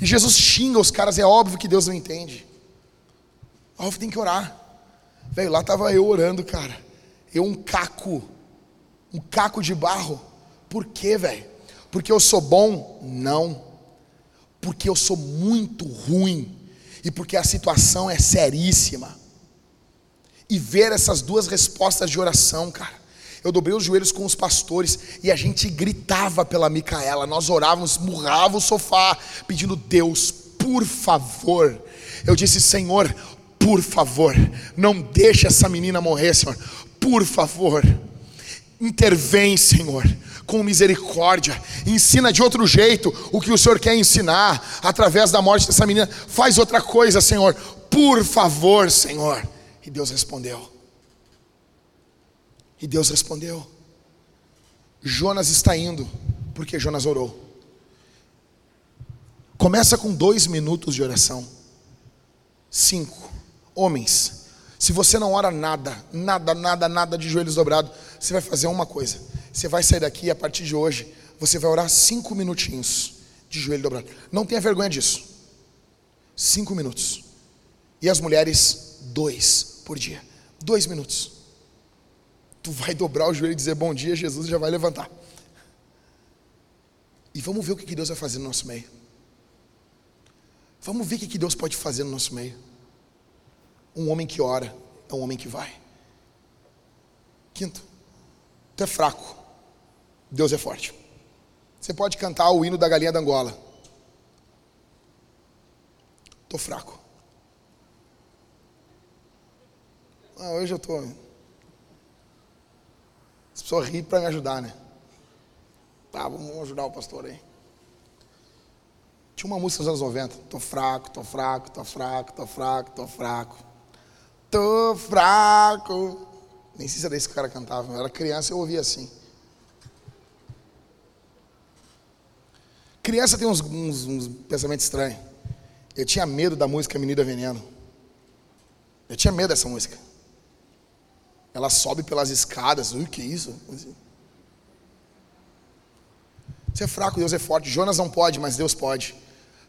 E Jesus xinga os caras, é óbvio que Deus não entende. Óbvio tem que orar. Velho, lá estava eu orando, cara. Eu um caco, um caco de barro. Por quê, velho? Porque eu sou bom? Não. Porque eu sou muito ruim. E porque a situação é seríssima. E ver essas duas respostas de oração, cara. Eu dobrei os joelhos com os pastores e a gente gritava pela Micaela. Nós orávamos, murrava o sofá, pedindo: Deus, por favor. Eu disse, Senhor, por favor, não deixe essa menina morrer, Senhor. Por favor, intervém, Senhor com misericórdia, ensina de outro jeito o que o Senhor quer ensinar através da morte dessa menina. Faz outra coisa, Senhor, por favor, Senhor. E Deus respondeu. E Deus respondeu. Jonas está indo, porque Jonas orou. Começa com dois minutos de oração. Cinco. Homens, se você não ora nada, nada, nada, nada de joelhos dobrados, você vai fazer uma coisa. Você vai sair daqui e a partir de hoje, você vai orar cinco minutinhos de joelho dobrado. Não tenha vergonha disso. Cinco minutos. E as mulheres, dois por dia. Dois minutos. Tu vai dobrar o joelho e dizer bom dia, Jesus já vai levantar. E vamos ver o que Deus vai fazer no nosso meio. Vamos ver o que Deus pode fazer no nosso meio. Um homem que ora é um homem que vai. Quinto, tu é fraco. Deus é forte. Você pode cantar o hino da galinha da Angola. Estou fraco. Ah, hoje eu estou. As pessoas riem para me ajudar, né? Tá, vamos ajudar o pastor aí. Tinha uma música dos anos 90. Tô fraco, tô fraco, tô fraco, tô fraco, tô fraco. Tô fraco. Nem sei se era isso que o cara cantava. Eu era criança eu ouvia assim. Criança tem uns, uns, uns pensamentos estranhos. Eu tinha medo da música Menina Veneno. Eu tinha medo dessa música. Ela sobe pelas escadas. Ui, que isso? Você é fraco, Deus é forte. Jonas não pode, mas Deus pode.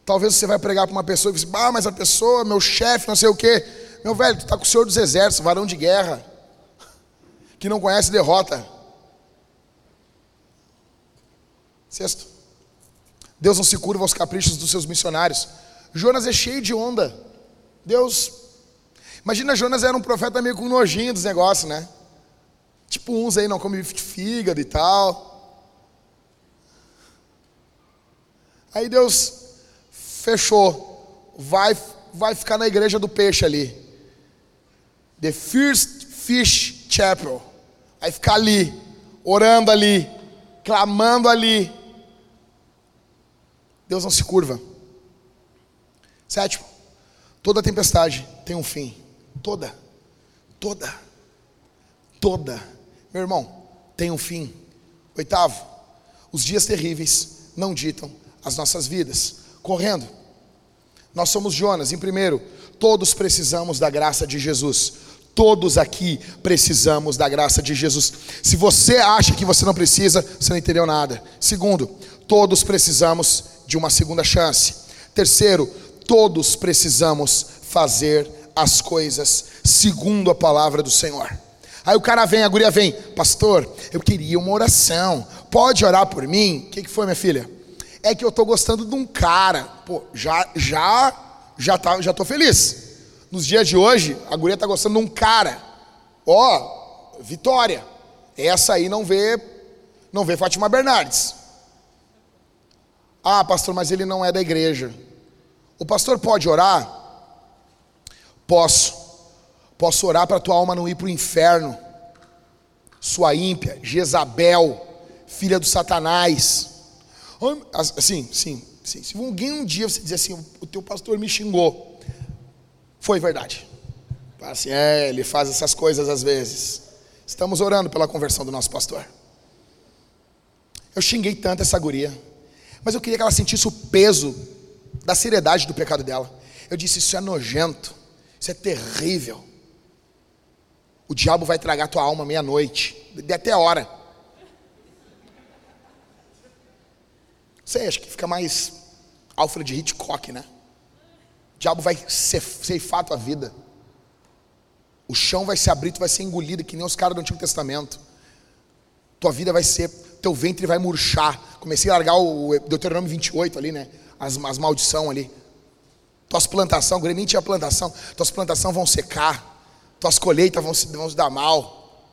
Talvez você vai pregar para uma pessoa e ah, mas a pessoa, meu chefe, não sei o quê. Meu velho, tu está com o Senhor dos Exércitos, varão de guerra, que não conhece derrota. Sexto. Deus não se curva aos caprichos dos seus missionários. Jonas é cheio de onda. Deus. Imagina, Jonas era um profeta meio com nojinho dos negócios, né? Tipo uns aí não come fígado e tal. Aí Deus fechou. Vai, vai ficar na igreja do peixe ali. The First Fish Chapel. Vai ficar ali, orando ali, clamando ali Deus não se curva. Sétimo, toda tempestade tem um fim. Toda, toda, toda. Meu irmão, tem um fim. Oitavo, os dias terríveis não ditam as nossas vidas. Correndo, nós somos Jonas. Em primeiro, todos precisamos da graça de Jesus. Todos aqui precisamos da graça de Jesus. Se você acha que você não precisa, você não entendeu nada. Segundo, todos precisamos de uma segunda chance. Terceiro, todos precisamos fazer as coisas segundo a palavra do Senhor. Aí o cara vem, a guria vem, pastor, eu queria uma oração. Pode orar por mim? O que, que foi, minha filha? É que eu tô gostando de um cara. Pô, já, já, já tá, já tô feliz. Nos dias de hoje, a guria tá gostando de um cara. Ó, vitória. Essa aí não vê, não vê Fátima Bernardes. Ah, pastor, mas ele não é da igreja. O pastor pode orar? Posso. Posso orar para a tua alma não ir para o inferno. Sua ímpia, Jezabel, filha do Satanás. Assim, sim, sim. Se alguém um dia você dizer assim, o teu pastor me xingou, foi verdade. Assim, é, ele faz essas coisas às vezes. Estamos orando pela conversão do nosso pastor. Eu xinguei tanto essa guria. Mas eu queria que ela sentisse o peso da seriedade do pecado dela. Eu disse: Isso é nojento, isso é terrível. O diabo vai tragar tua alma meia-noite, de até hora. Sei, acho que fica mais Alfred Hitchcock, né? O diabo vai ceifar tua vida. O chão vai se abrir, tu vai ser engolido, que nem os caras do Antigo Testamento. Tua vida vai ser teu ventre vai murchar. Comecei a largar o Deuteronômio 28 ali, né? As, as maldição ali. Tuas plantações, nem tinha plantação, tuas plantações vão secar, tuas colheitas vão se, vão se dar mal,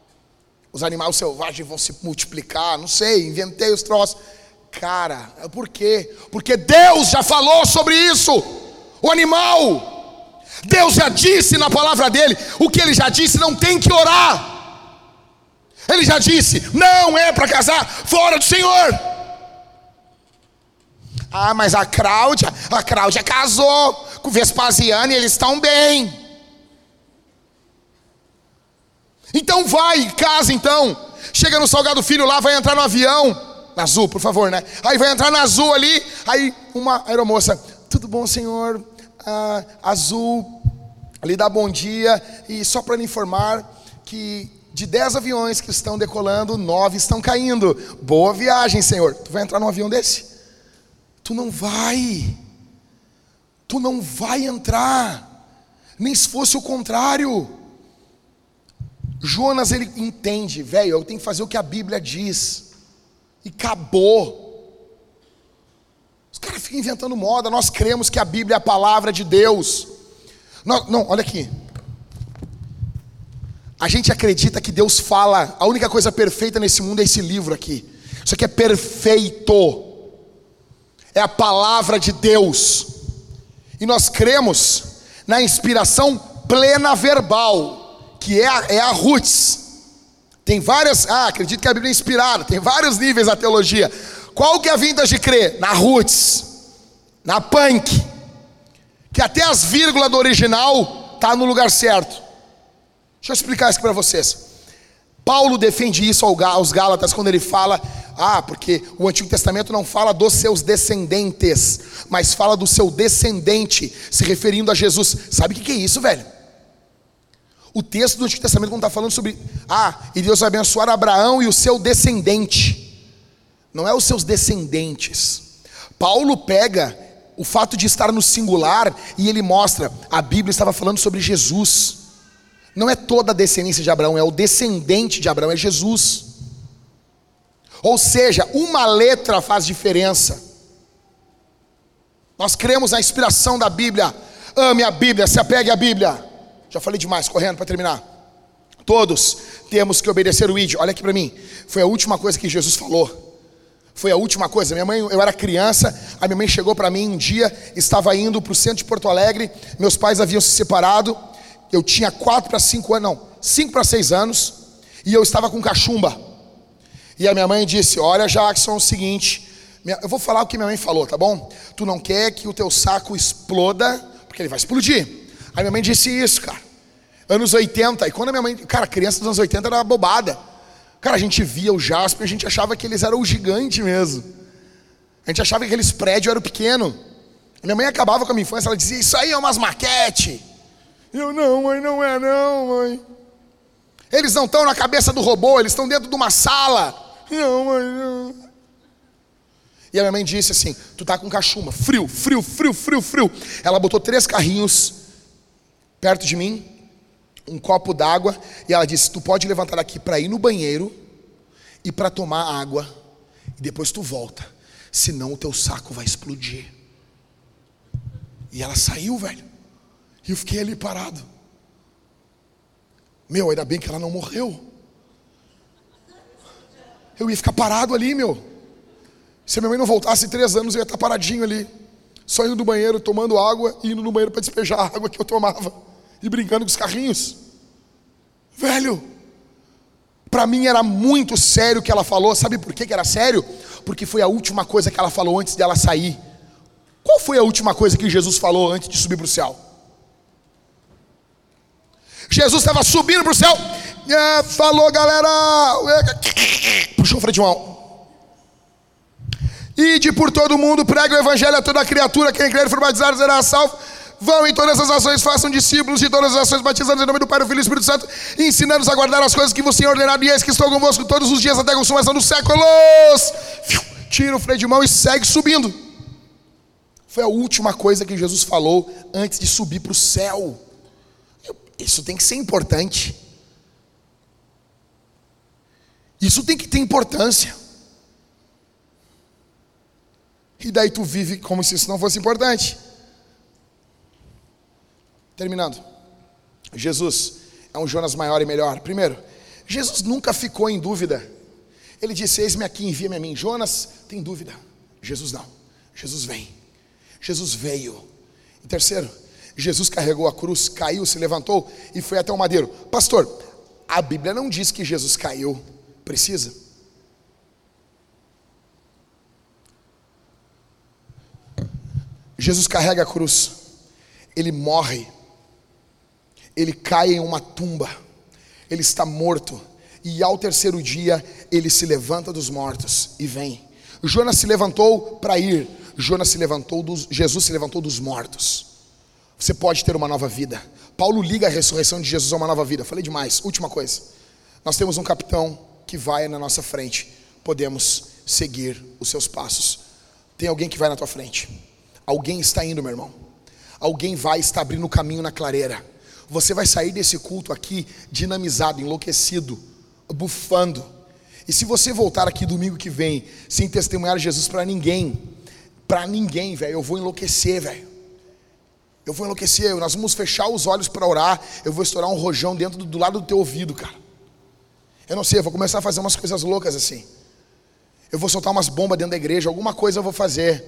os animais selvagens vão se multiplicar, não sei, inventei os troços. Cara, por quê? Porque Deus já falou sobre isso. o animal. Deus já disse na palavra dele, o que ele já disse, não tem que orar. Ele já disse, não é para casar fora do Senhor. Ah, mas a Cláudia, a Cláudia casou com Vespasiano e eles estão bem. Então vai, casa então. Chega no Salgado Filho lá, vai entrar no avião. Na Azul, por favor, né? Aí vai entrar na Azul ali. Aí uma aeromoça, tudo bom, senhor? Ah, azul, lhe dá bom dia. E só para lhe informar que de dez aviões que estão decolando, nove estão caindo. Boa viagem, senhor. Tu vai entrar num avião desse? Tu não vai. Tu não vai entrar. Nem se fosse o contrário. Jonas ele entende, velho, eu tenho que fazer o que a Bíblia diz. E acabou. Os caras ficam inventando moda, nós cremos que a Bíblia é a palavra de Deus. Não, não, olha aqui. A gente acredita que Deus fala, a única coisa perfeita nesse mundo é esse livro aqui. Isso aqui é perfeito. É a palavra de Deus. E nós cremos na inspiração plena verbal que é a, é a roots. Tem várias, ah, acredito que a Bíblia é inspirada, tem vários níveis na teologia. Qual que é a vinda de crer? Na roots, na punk, que até as vírgulas do original tá no lugar certo. Deixa eu explicar isso para vocês. Paulo defende isso aos Gálatas quando ele fala, ah, porque o Antigo Testamento não fala dos seus descendentes, mas fala do seu descendente, se referindo a Jesus. Sabe o que é isso, velho? O texto do Antigo Testamento, quando está falando sobre, ah, e Deus vai abençoar Abraão e o seu descendente, não é os seus descendentes. Paulo pega o fato de estar no singular e ele mostra, a Bíblia estava falando sobre Jesus. Não é toda a descendência de Abraão, é o descendente de Abraão, é Jesus. Ou seja, uma letra faz diferença. Nós cremos na inspiração da Bíblia. Ame a Bíblia, se apegue à Bíblia. Já falei demais, correndo para terminar. Todos temos que obedecer o ídio. Olha aqui para mim. Foi a última coisa que Jesus falou. Foi a última coisa. Minha mãe, eu era criança, a minha mãe chegou para mim um dia, estava indo para o centro de Porto Alegre, meus pais haviam se separado, eu tinha quatro para cinco anos, não, cinco para seis anos, e eu estava com cachumba. E a minha mãe disse: Olha, Jackson, é o seguinte, eu vou falar o que minha mãe falou, tá bom? Tu não quer que o teu saco exploda, porque ele vai explodir. Aí minha mãe disse isso, cara. Anos 80. E quando a minha mãe. Cara, criança dos anos 80 era bobada. Cara, a gente via o Jasper, a gente achava que eles eram o gigante mesmo. A gente achava que aqueles prédios eram pequenos. Minha mãe acabava com a minha infância, ela dizia: Isso aí é umas maquete. Eu, não, mãe, não é, não, mãe. Eles não estão na cabeça do robô, eles estão dentro de uma sala. Não, mãe, não. E a minha mãe disse assim: Tu tá com cachumba, frio, frio, frio, frio, frio. Ela botou três carrinhos perto de mim, um copo d'água, e ela disse: Tu pode levantar daqui para ir no banheiro e para tomar água, e depois tu volta, senão o teu saco vai explodir. E ela saiu, velho, e eu fiquei ali parado. Meu, ainda bem que ela não morreu. Eu ia ficar parado ali, meu. Se a minha mãe não voltasse três anos, eu ia estar paradinho ali, só indo do banheiro, tomando água e indo no banheiro para despejar a água que eu tomava e brincando com os carrinhos. Velho, para mim era muito sério o que ela falou. Sabe por que era sério? Porque foi a última coisa que ela falou antes dela sair. Qual foi a última coisa que Jesus falou antes de subir para o céu? Jesus estava subindo para o céu. É, falou, galera. Puxou o freio de mão. Ide por todo mundo, prega o evangelho a toda criatura. Quem crer e for batizado será salvo. Vão em todas as ações, façam discípulos de todas as ações, batizando em nome do Pai, do Filho e do Espírito Santo, ensinando-os a guardar as coisas que você tem ordenado, e eis que estou convosco todos os dias até a consumação dos séculos. Tira o freio de mão e segue subindo. Foi a última coisa que Jesus falou antes de subir para o céu. Isso tem que ser importante. Isso tem que ter importância. E daí tu vive como se isso não fosse importante. Terminando. Jesus é um Jonas maior e melhor. Primeiro, Jesus nunca ficou em dúvida. Ele disse: Eis-me aqui, envia-me a mim. Jonas tem dúvida. Jesus não. Jesus vem. Jesus veio. E terceiro, Jesus carregou a cruz, caiu, se levantou e foi até o madeiro. Pastor, a Bíblia não diz que Jesus caiu. Precisa? Jesus carrega a cruz, ele morre, ele cai em uma tumba, ele está morto, e ao terceiro dia ele se levanta dos mortos e vem. Jonas se levantou para ir, Jonas se levantou dos, Jesus se levantou dos mortos. Você pode ter uma nova vida. Paulo liga a ressurreição de Jesus a uma nova vida. Falei demais. Última coisa. Nós temos um capitão que vai na nossa frente. Podemos seguir os seus passos. Tem alguém que vai na tua frente. Alguém está indo, meu irmão. Alguém vai estar abrindo o caminho na clareira. Você vai sair desse culto aqui dinamizado, enlouquecido, bufando. E se você voltar aqui domingo que vem sem testemunhar Jesus para ninguém, para ninguém, velho, eu vou enlouquecer, velho. Eu vou enlouquecer, nós vamos fechar os olhos para orar, eu vou estourar um rojão dentro do, do lado do teu ouvido, cara. Eu não sei, eu vou começar a fazer umas coisas loucas assim. Eu vou soltar umas bombas dentro da igreja, alguma coisa eu vou fazer.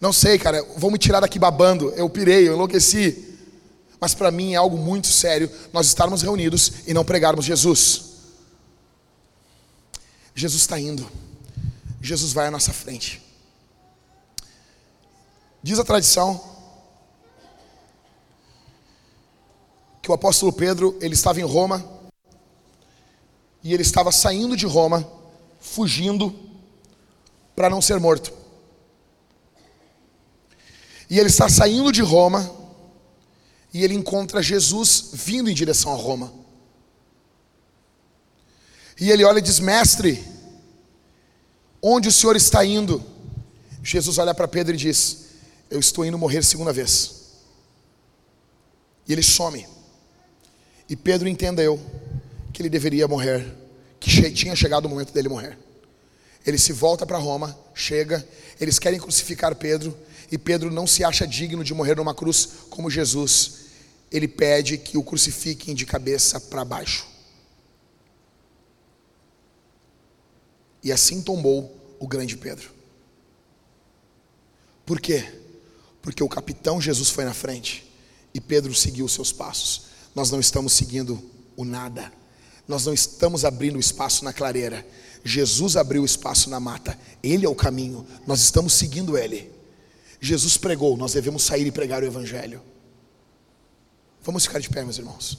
Não sei, cara, vou me tirar daqui babando. Eu pirei, eu enlouqueci. Mas para mim é algo muito sério nós estarmos reunidos e não pregarmos Jesus. Jesus está indo. Jesus vai à nossa frente. Diz a tradição que o apóstolo Pedro, ele estava em Roma, e ele estava saindo de Roma, fugindo para não ser morto. E ele está saindo de Roma, e ele encontra Jesus vindo em direção a Roma. E ele olha e diz: Mestre, onde o senhor está indo? Jesus olha para Pedro e diz: Eu estou indo morrer segunda vez. E ele some. E Pedro entendeu que ele deveria morrer, que tinha chegado o momento dele morrer. Ele se volta para Roma, chega, eles querem crucificar Pedro, e Pedro não se acha digno de morrer numa cruz como Jesus. Ele pede que o crucifiquem de cabeça para baixo. E assim tombou o grande Pedro. Por quê? Porque o capitão Jesus foi na frente e Pedro seguiu os seus passos nós não estamos seguindo o nada. Nós não estamos abrindo espaço na clareira. Jesus abriu espaço na mata. Ele é o caminho. Nós estamos seguindo ele. Jesus pregou, nós devemos sair e pregar o evangelho. Vamos ficar de pé, meus irmãos.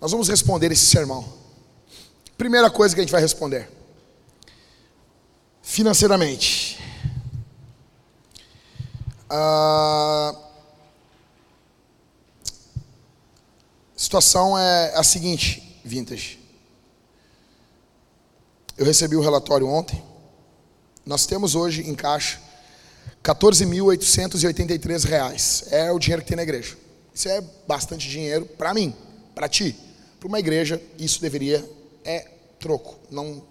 Nós vamos responder esse sermão. Primeira coisa que a gente vai responder financeiramente. A situação é a seguinte, Vintage. Eu recebi o relatório ontem. Nós temos hoje em caixa 14.883 reais. É o dinheiro que tem na igreja. Isso é bastante dinheiro para mim, para ti. Para uma igreja, isso deveria é troco, não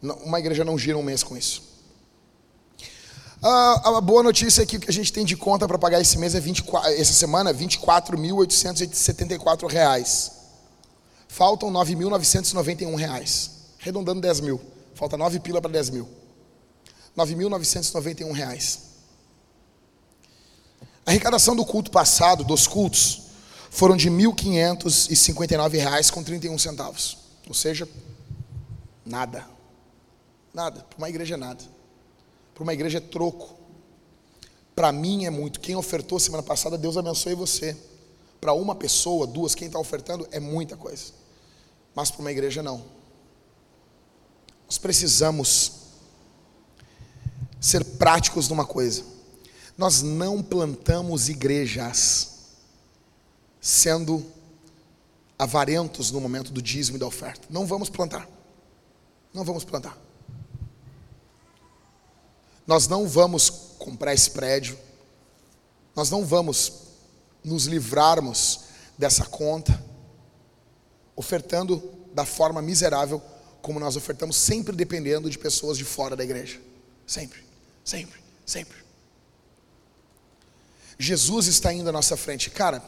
uma igreja não gira um mês com isso. A, a boa notícia é que o que a gente tem de conta para pagar esse mês é 24, essa semana, 24.874 reais. Faltam 9.991 reais. Arredondando 10 mil. Falta 9 pila para 10 mil. 9.991 reais. A arrecadação do culto passado, dos cultos, foram de R$ 1.559 com 31 centavos. Ou seja, nada. Nada. Para uma igreja nada. Para uma igreja é troco. Para mim é muito. Quem ofertou semana passada, Deus abençoe você. Para uma pessoa, duas, quem está ofertando é muita coisa. Mas para uma igreja não. Nós precisamos ser práticos numa coisa. Nós não plantamos igrejas sendo avarentos no momento do dízimo e da oferta. Não vamos plantar. Não vamos plantar. Nós não vamos comprar esse prédio, nós não vamos nos livrarmos dessa conta, ofertando da forma miserável como nós ofertamos, sempre dependendo de pessoas de fora da igreja. Sempre, sempre, sempre. Jesus está indo à nossa frente. Cara,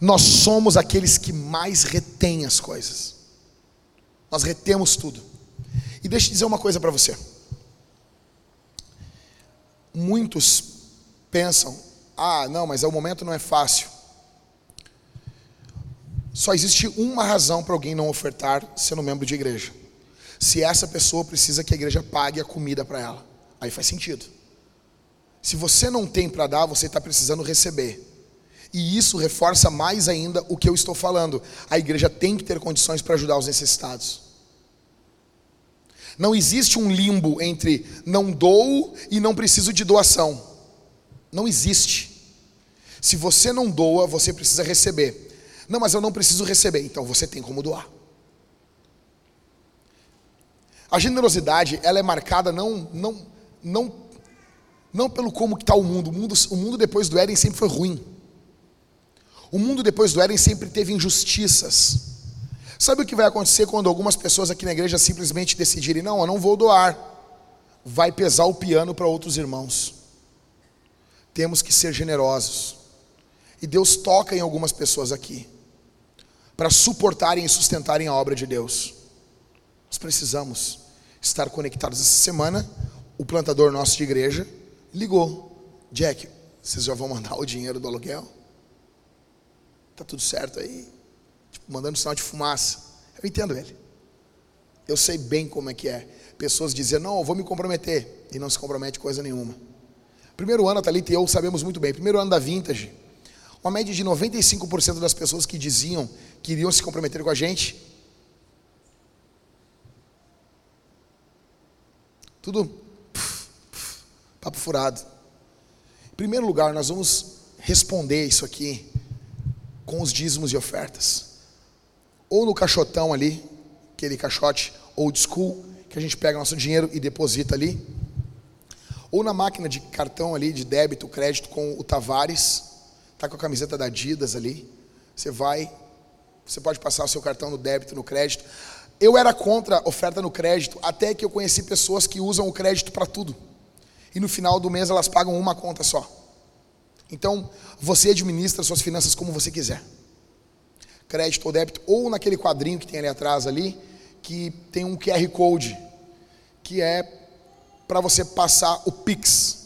nós somos aqueles que mais retêm as coisas. Nós retemos tudo. E deixa eu dizer uma coisa para você. Muitos pensam: ah, não, mas o momento não é fácil. Só existe uma razão para alguém não ofertar sendo membro de igreja. Se essa pessoa precisa que a igreja pague a comida para ela. Aí faz sentido. Se você não tem para dar, você está precisando receber. E isso reforça mais ainda o que eu estou falando. A igreja tem que ter condições para ajudar os necessitados. Não existe um limbo entre não dou e não preciso de doação. Não existe. Se você não doa, você precisa receber. Não, mas eu não preciso receber. Então você tem como doar. A generosidade, ela é marcada não, não, não, não pelo como está o mundo. O mundo. O mundo depois do Éden sempre foi ruim. O mundo depois do Éden sempre teve injustiças. Sabe o que vai acontecer quando algumas pessoas aqui na igreja simplesmente decidirem: não, eu não vou doar? Vai pesar o piano para outros irmãos. Temos que ser generosos. E Deus toca em algumas pessoas aqui para suportarem e sustentarem a obra de Deus. Nós precisamos estar conectados. Essa semana, o plantador nosso de igreja ligou: Jack, vocês já vão mandar o dinheiro do aluguel? Tá tudo certo aí? Mandando sinal de fumaça. Eu entendo ele. Eu sei bem como é que é. Pessoas dizem, não, eu vou me comprometer. E não se compromete coisa nenhuma. Primeiro ano, a Thalita e eu sabemos muito bem. Primeiro ano da Vintage. Uma média de 95% das pessoas que diziam que iriam se comprometer com a gente. Tudo puf, puf, papo furado. Em primeiro lugar, nós vamos responder isso aqui com os dízimos e ofertas. Ou no caixotão ali, aquele caixote old school, que a gente pega nosso dinheiro e deposita ali. Ou na máquina de cartão ali, de débito, crédito com o Tavares, tá com a camiseta da Adidas ali. Você vai, você pode passar o seu cartão no débito, no crédito. Eu era contra oferta no crédito, até que eu conheci pessoas que usam o crédito para tudo. E no final do mês elas pagam uma conta só. Então, você administra suas finanças como você quiser. Crédito ou débito, ou naquele quadrinho que tem ali atrás ali, que tem um QR Code, que é para você passar o Pix.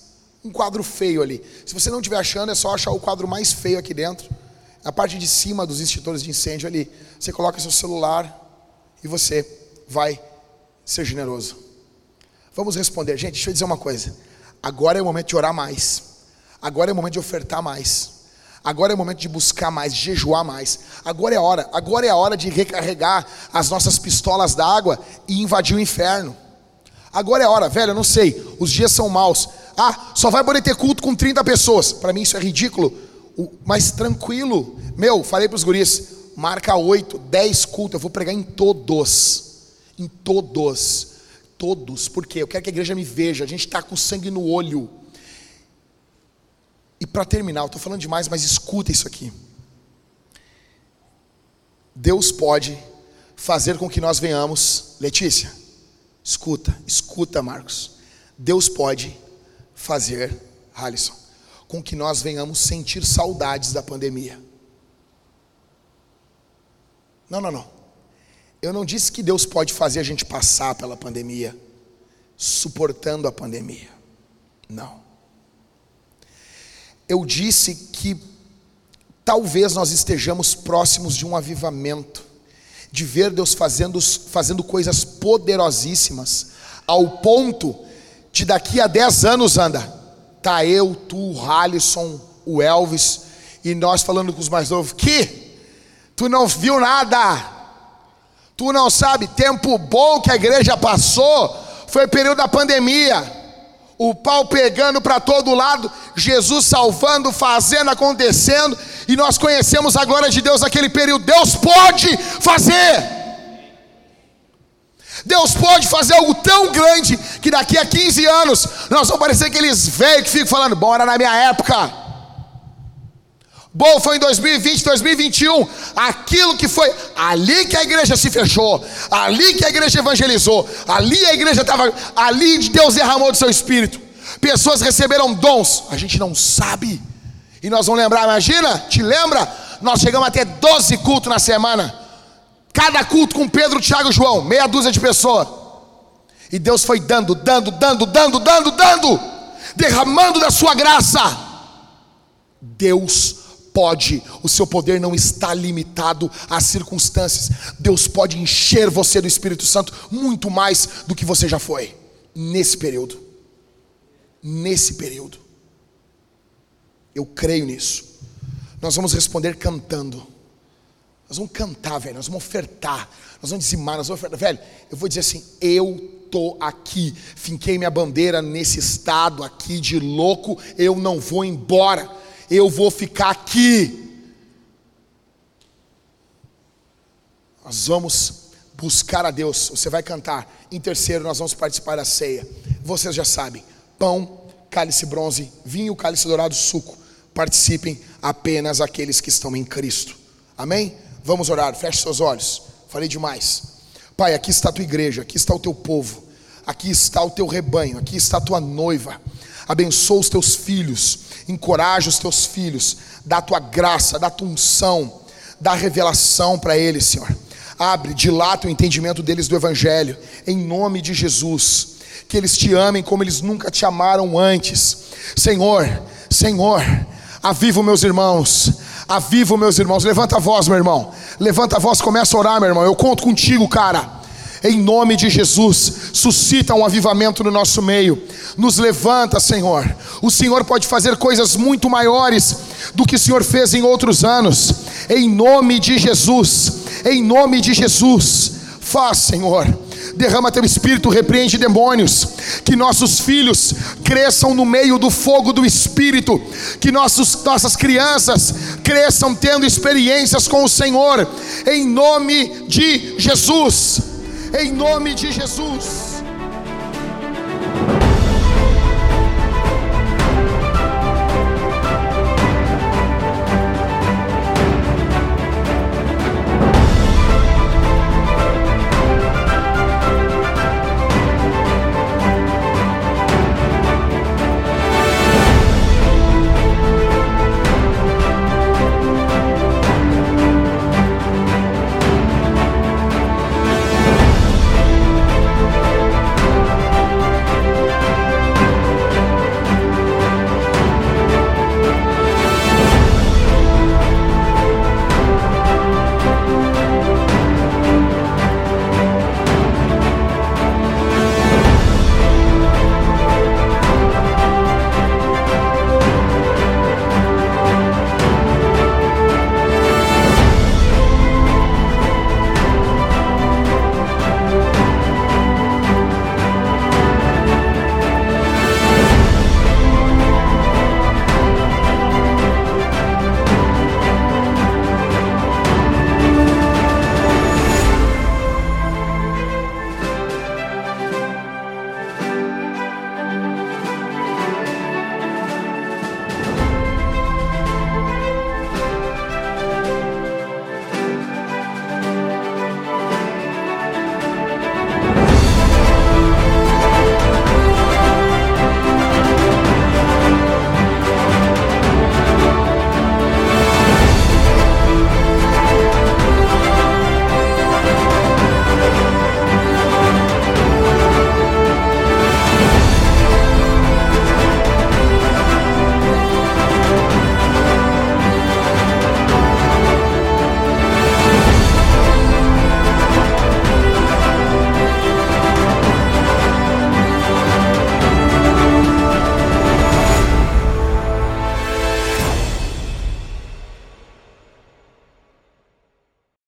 Um quadro feio ali. Se você não estiver achando, é só achar o quadro mais feio aqui dentro. Na parte de cima dos extintores de incêndio ali. Você coloca seu celular e você vai ser generoso. Vamos responder. Gente, deixa eu dizer uma coisa. Agora é o momento de orar mais. Agora é o momento de ofertar mais. Agora é o momento de buscar mais, jejuar mais. Agora é a hora. Agora é a hora de recarregar as nossas pistolas d'água e invadir o inferno. Agora é a hora, velho, eu não sei. Os dias são maus. Ah, só vai poder ter culto com 30 pessoas. Para mim isso é ridículo. Mas tranquilo. Meu, falei para os guris, marca 8, 10 cultos, eu vou pregar em todos. Em todos. Todos. Por quê? Eu quero que a igreja me veja. A gente está com sangue no olho. E para terminar, estou falando demais, mas escuta isso aqui. Deus pode fazer com que nós venhamos, Letícia, escuta, escuta, Marcos. Deus pode fazer, Alisson, com que nós venhamos sentir saudades da pandemia. Não, não, não. Eu não disse que Deus pode fazer a gente passar pela pandemia, suportando a pandemia. Não eu disse que talvez nós estejamos próximos de um avivamento, de ver Deus fazendo, fazendo coisas poderosíssimas, ao ponto de daqui a 10 anos, anda, tá eu, tu, o Alisson, o Elvis, e nós falando com os mais novos, que? Tu não viu nada, tu não sabe, tempo bom que a igreja passou, foi o período da pandemia, o pau pegando para todo lado, Jesus salvando, fazendo, acontecendo, e nós conhecemos a glória de Deus naquele período. Deus pode fazer. Deus pode fazer algo tão grande que daqui a 15 anos nós vamos parecer aqueles velhos que ficam falando, bom, era na minha época. Bom, foi em 2020, 2021, aquilo que foi, ali que a igreja se fechou, ali que a igreja evangelizou, ali a igreja estava, ali Deus derramou do seu espírito, pessoas receberam dons, a gente não sabe, e nós vamos lembrar, imagina, te lembra? Nós chegamos a ter 12 cultos na semana, cada culto com Pedro, Tiago e João, meia dúzia de pessoas. E Deus foi dando, dando, dando, dando, dando, dando, derramando da sua graça. Deus pode, o seu poder não está limitado às circunstâncias. Deus pode encher você do Espírito Santo muito mais do que você já foi nesse período. Nesse período. Eu creio nisso. Nós vamos responder cantando. Nós vamos cantar, velho. Nós vamos ofertar. Nós vamos dizimar. Nós vamos ofertar. Velho, eu vou dizer assim: eu estou aqui. Finquei minha bandeira nesse estado aqui de louco. Eu não vou embora. Eu vou ficar aqui. Nós vamos buscar a Deus. Você vai cantar. Em terceiro, nós vamos participar da ceia. Vocês já sabem: pão, cálice bronze, vinho, cálice dourado, suco. Participem apenas aqueles que estão em Cristo. Amém? Vamos orar. Feche seus olhos. Falei demais. Pai, aqui está a tua igreja, aqui está o teu povo, aqui está o teu rebanho, aqui está a tua noiva. Abençoa os teus filhos, encoraja os teus filhos, dá a tua graça, dá a tua unção, dá revelação para eles, Senhor. Abre, dilata o entendimento deles do Evangelho, em nome de Jesus. Que eles te amem como eles nunca te amaram antes. Senhor, Senhor, aviva meus irmãos, aviva meus irmãos. Levanta a voz, meu irmão. Levanta a voz, começa a orar, meu irmão. Eu conto contigo, cara. Em nome de Jesus, suscita um avivamento no nosso meio. Nos levanta, Senhor. O Senhor pode fazer coisas muito maiores do que o Senhor fez em outros anos. Em nome de Jesus. Em nome de Jesus. Faz, Senhor derrama teu espírito, repreende demônios, que nossos filhos cresçam no meio do fogo do espírito, que nossos, nossas crianças cresçam tendo experiências com o Senhor, em nome de Jesus, em nome de Jesus.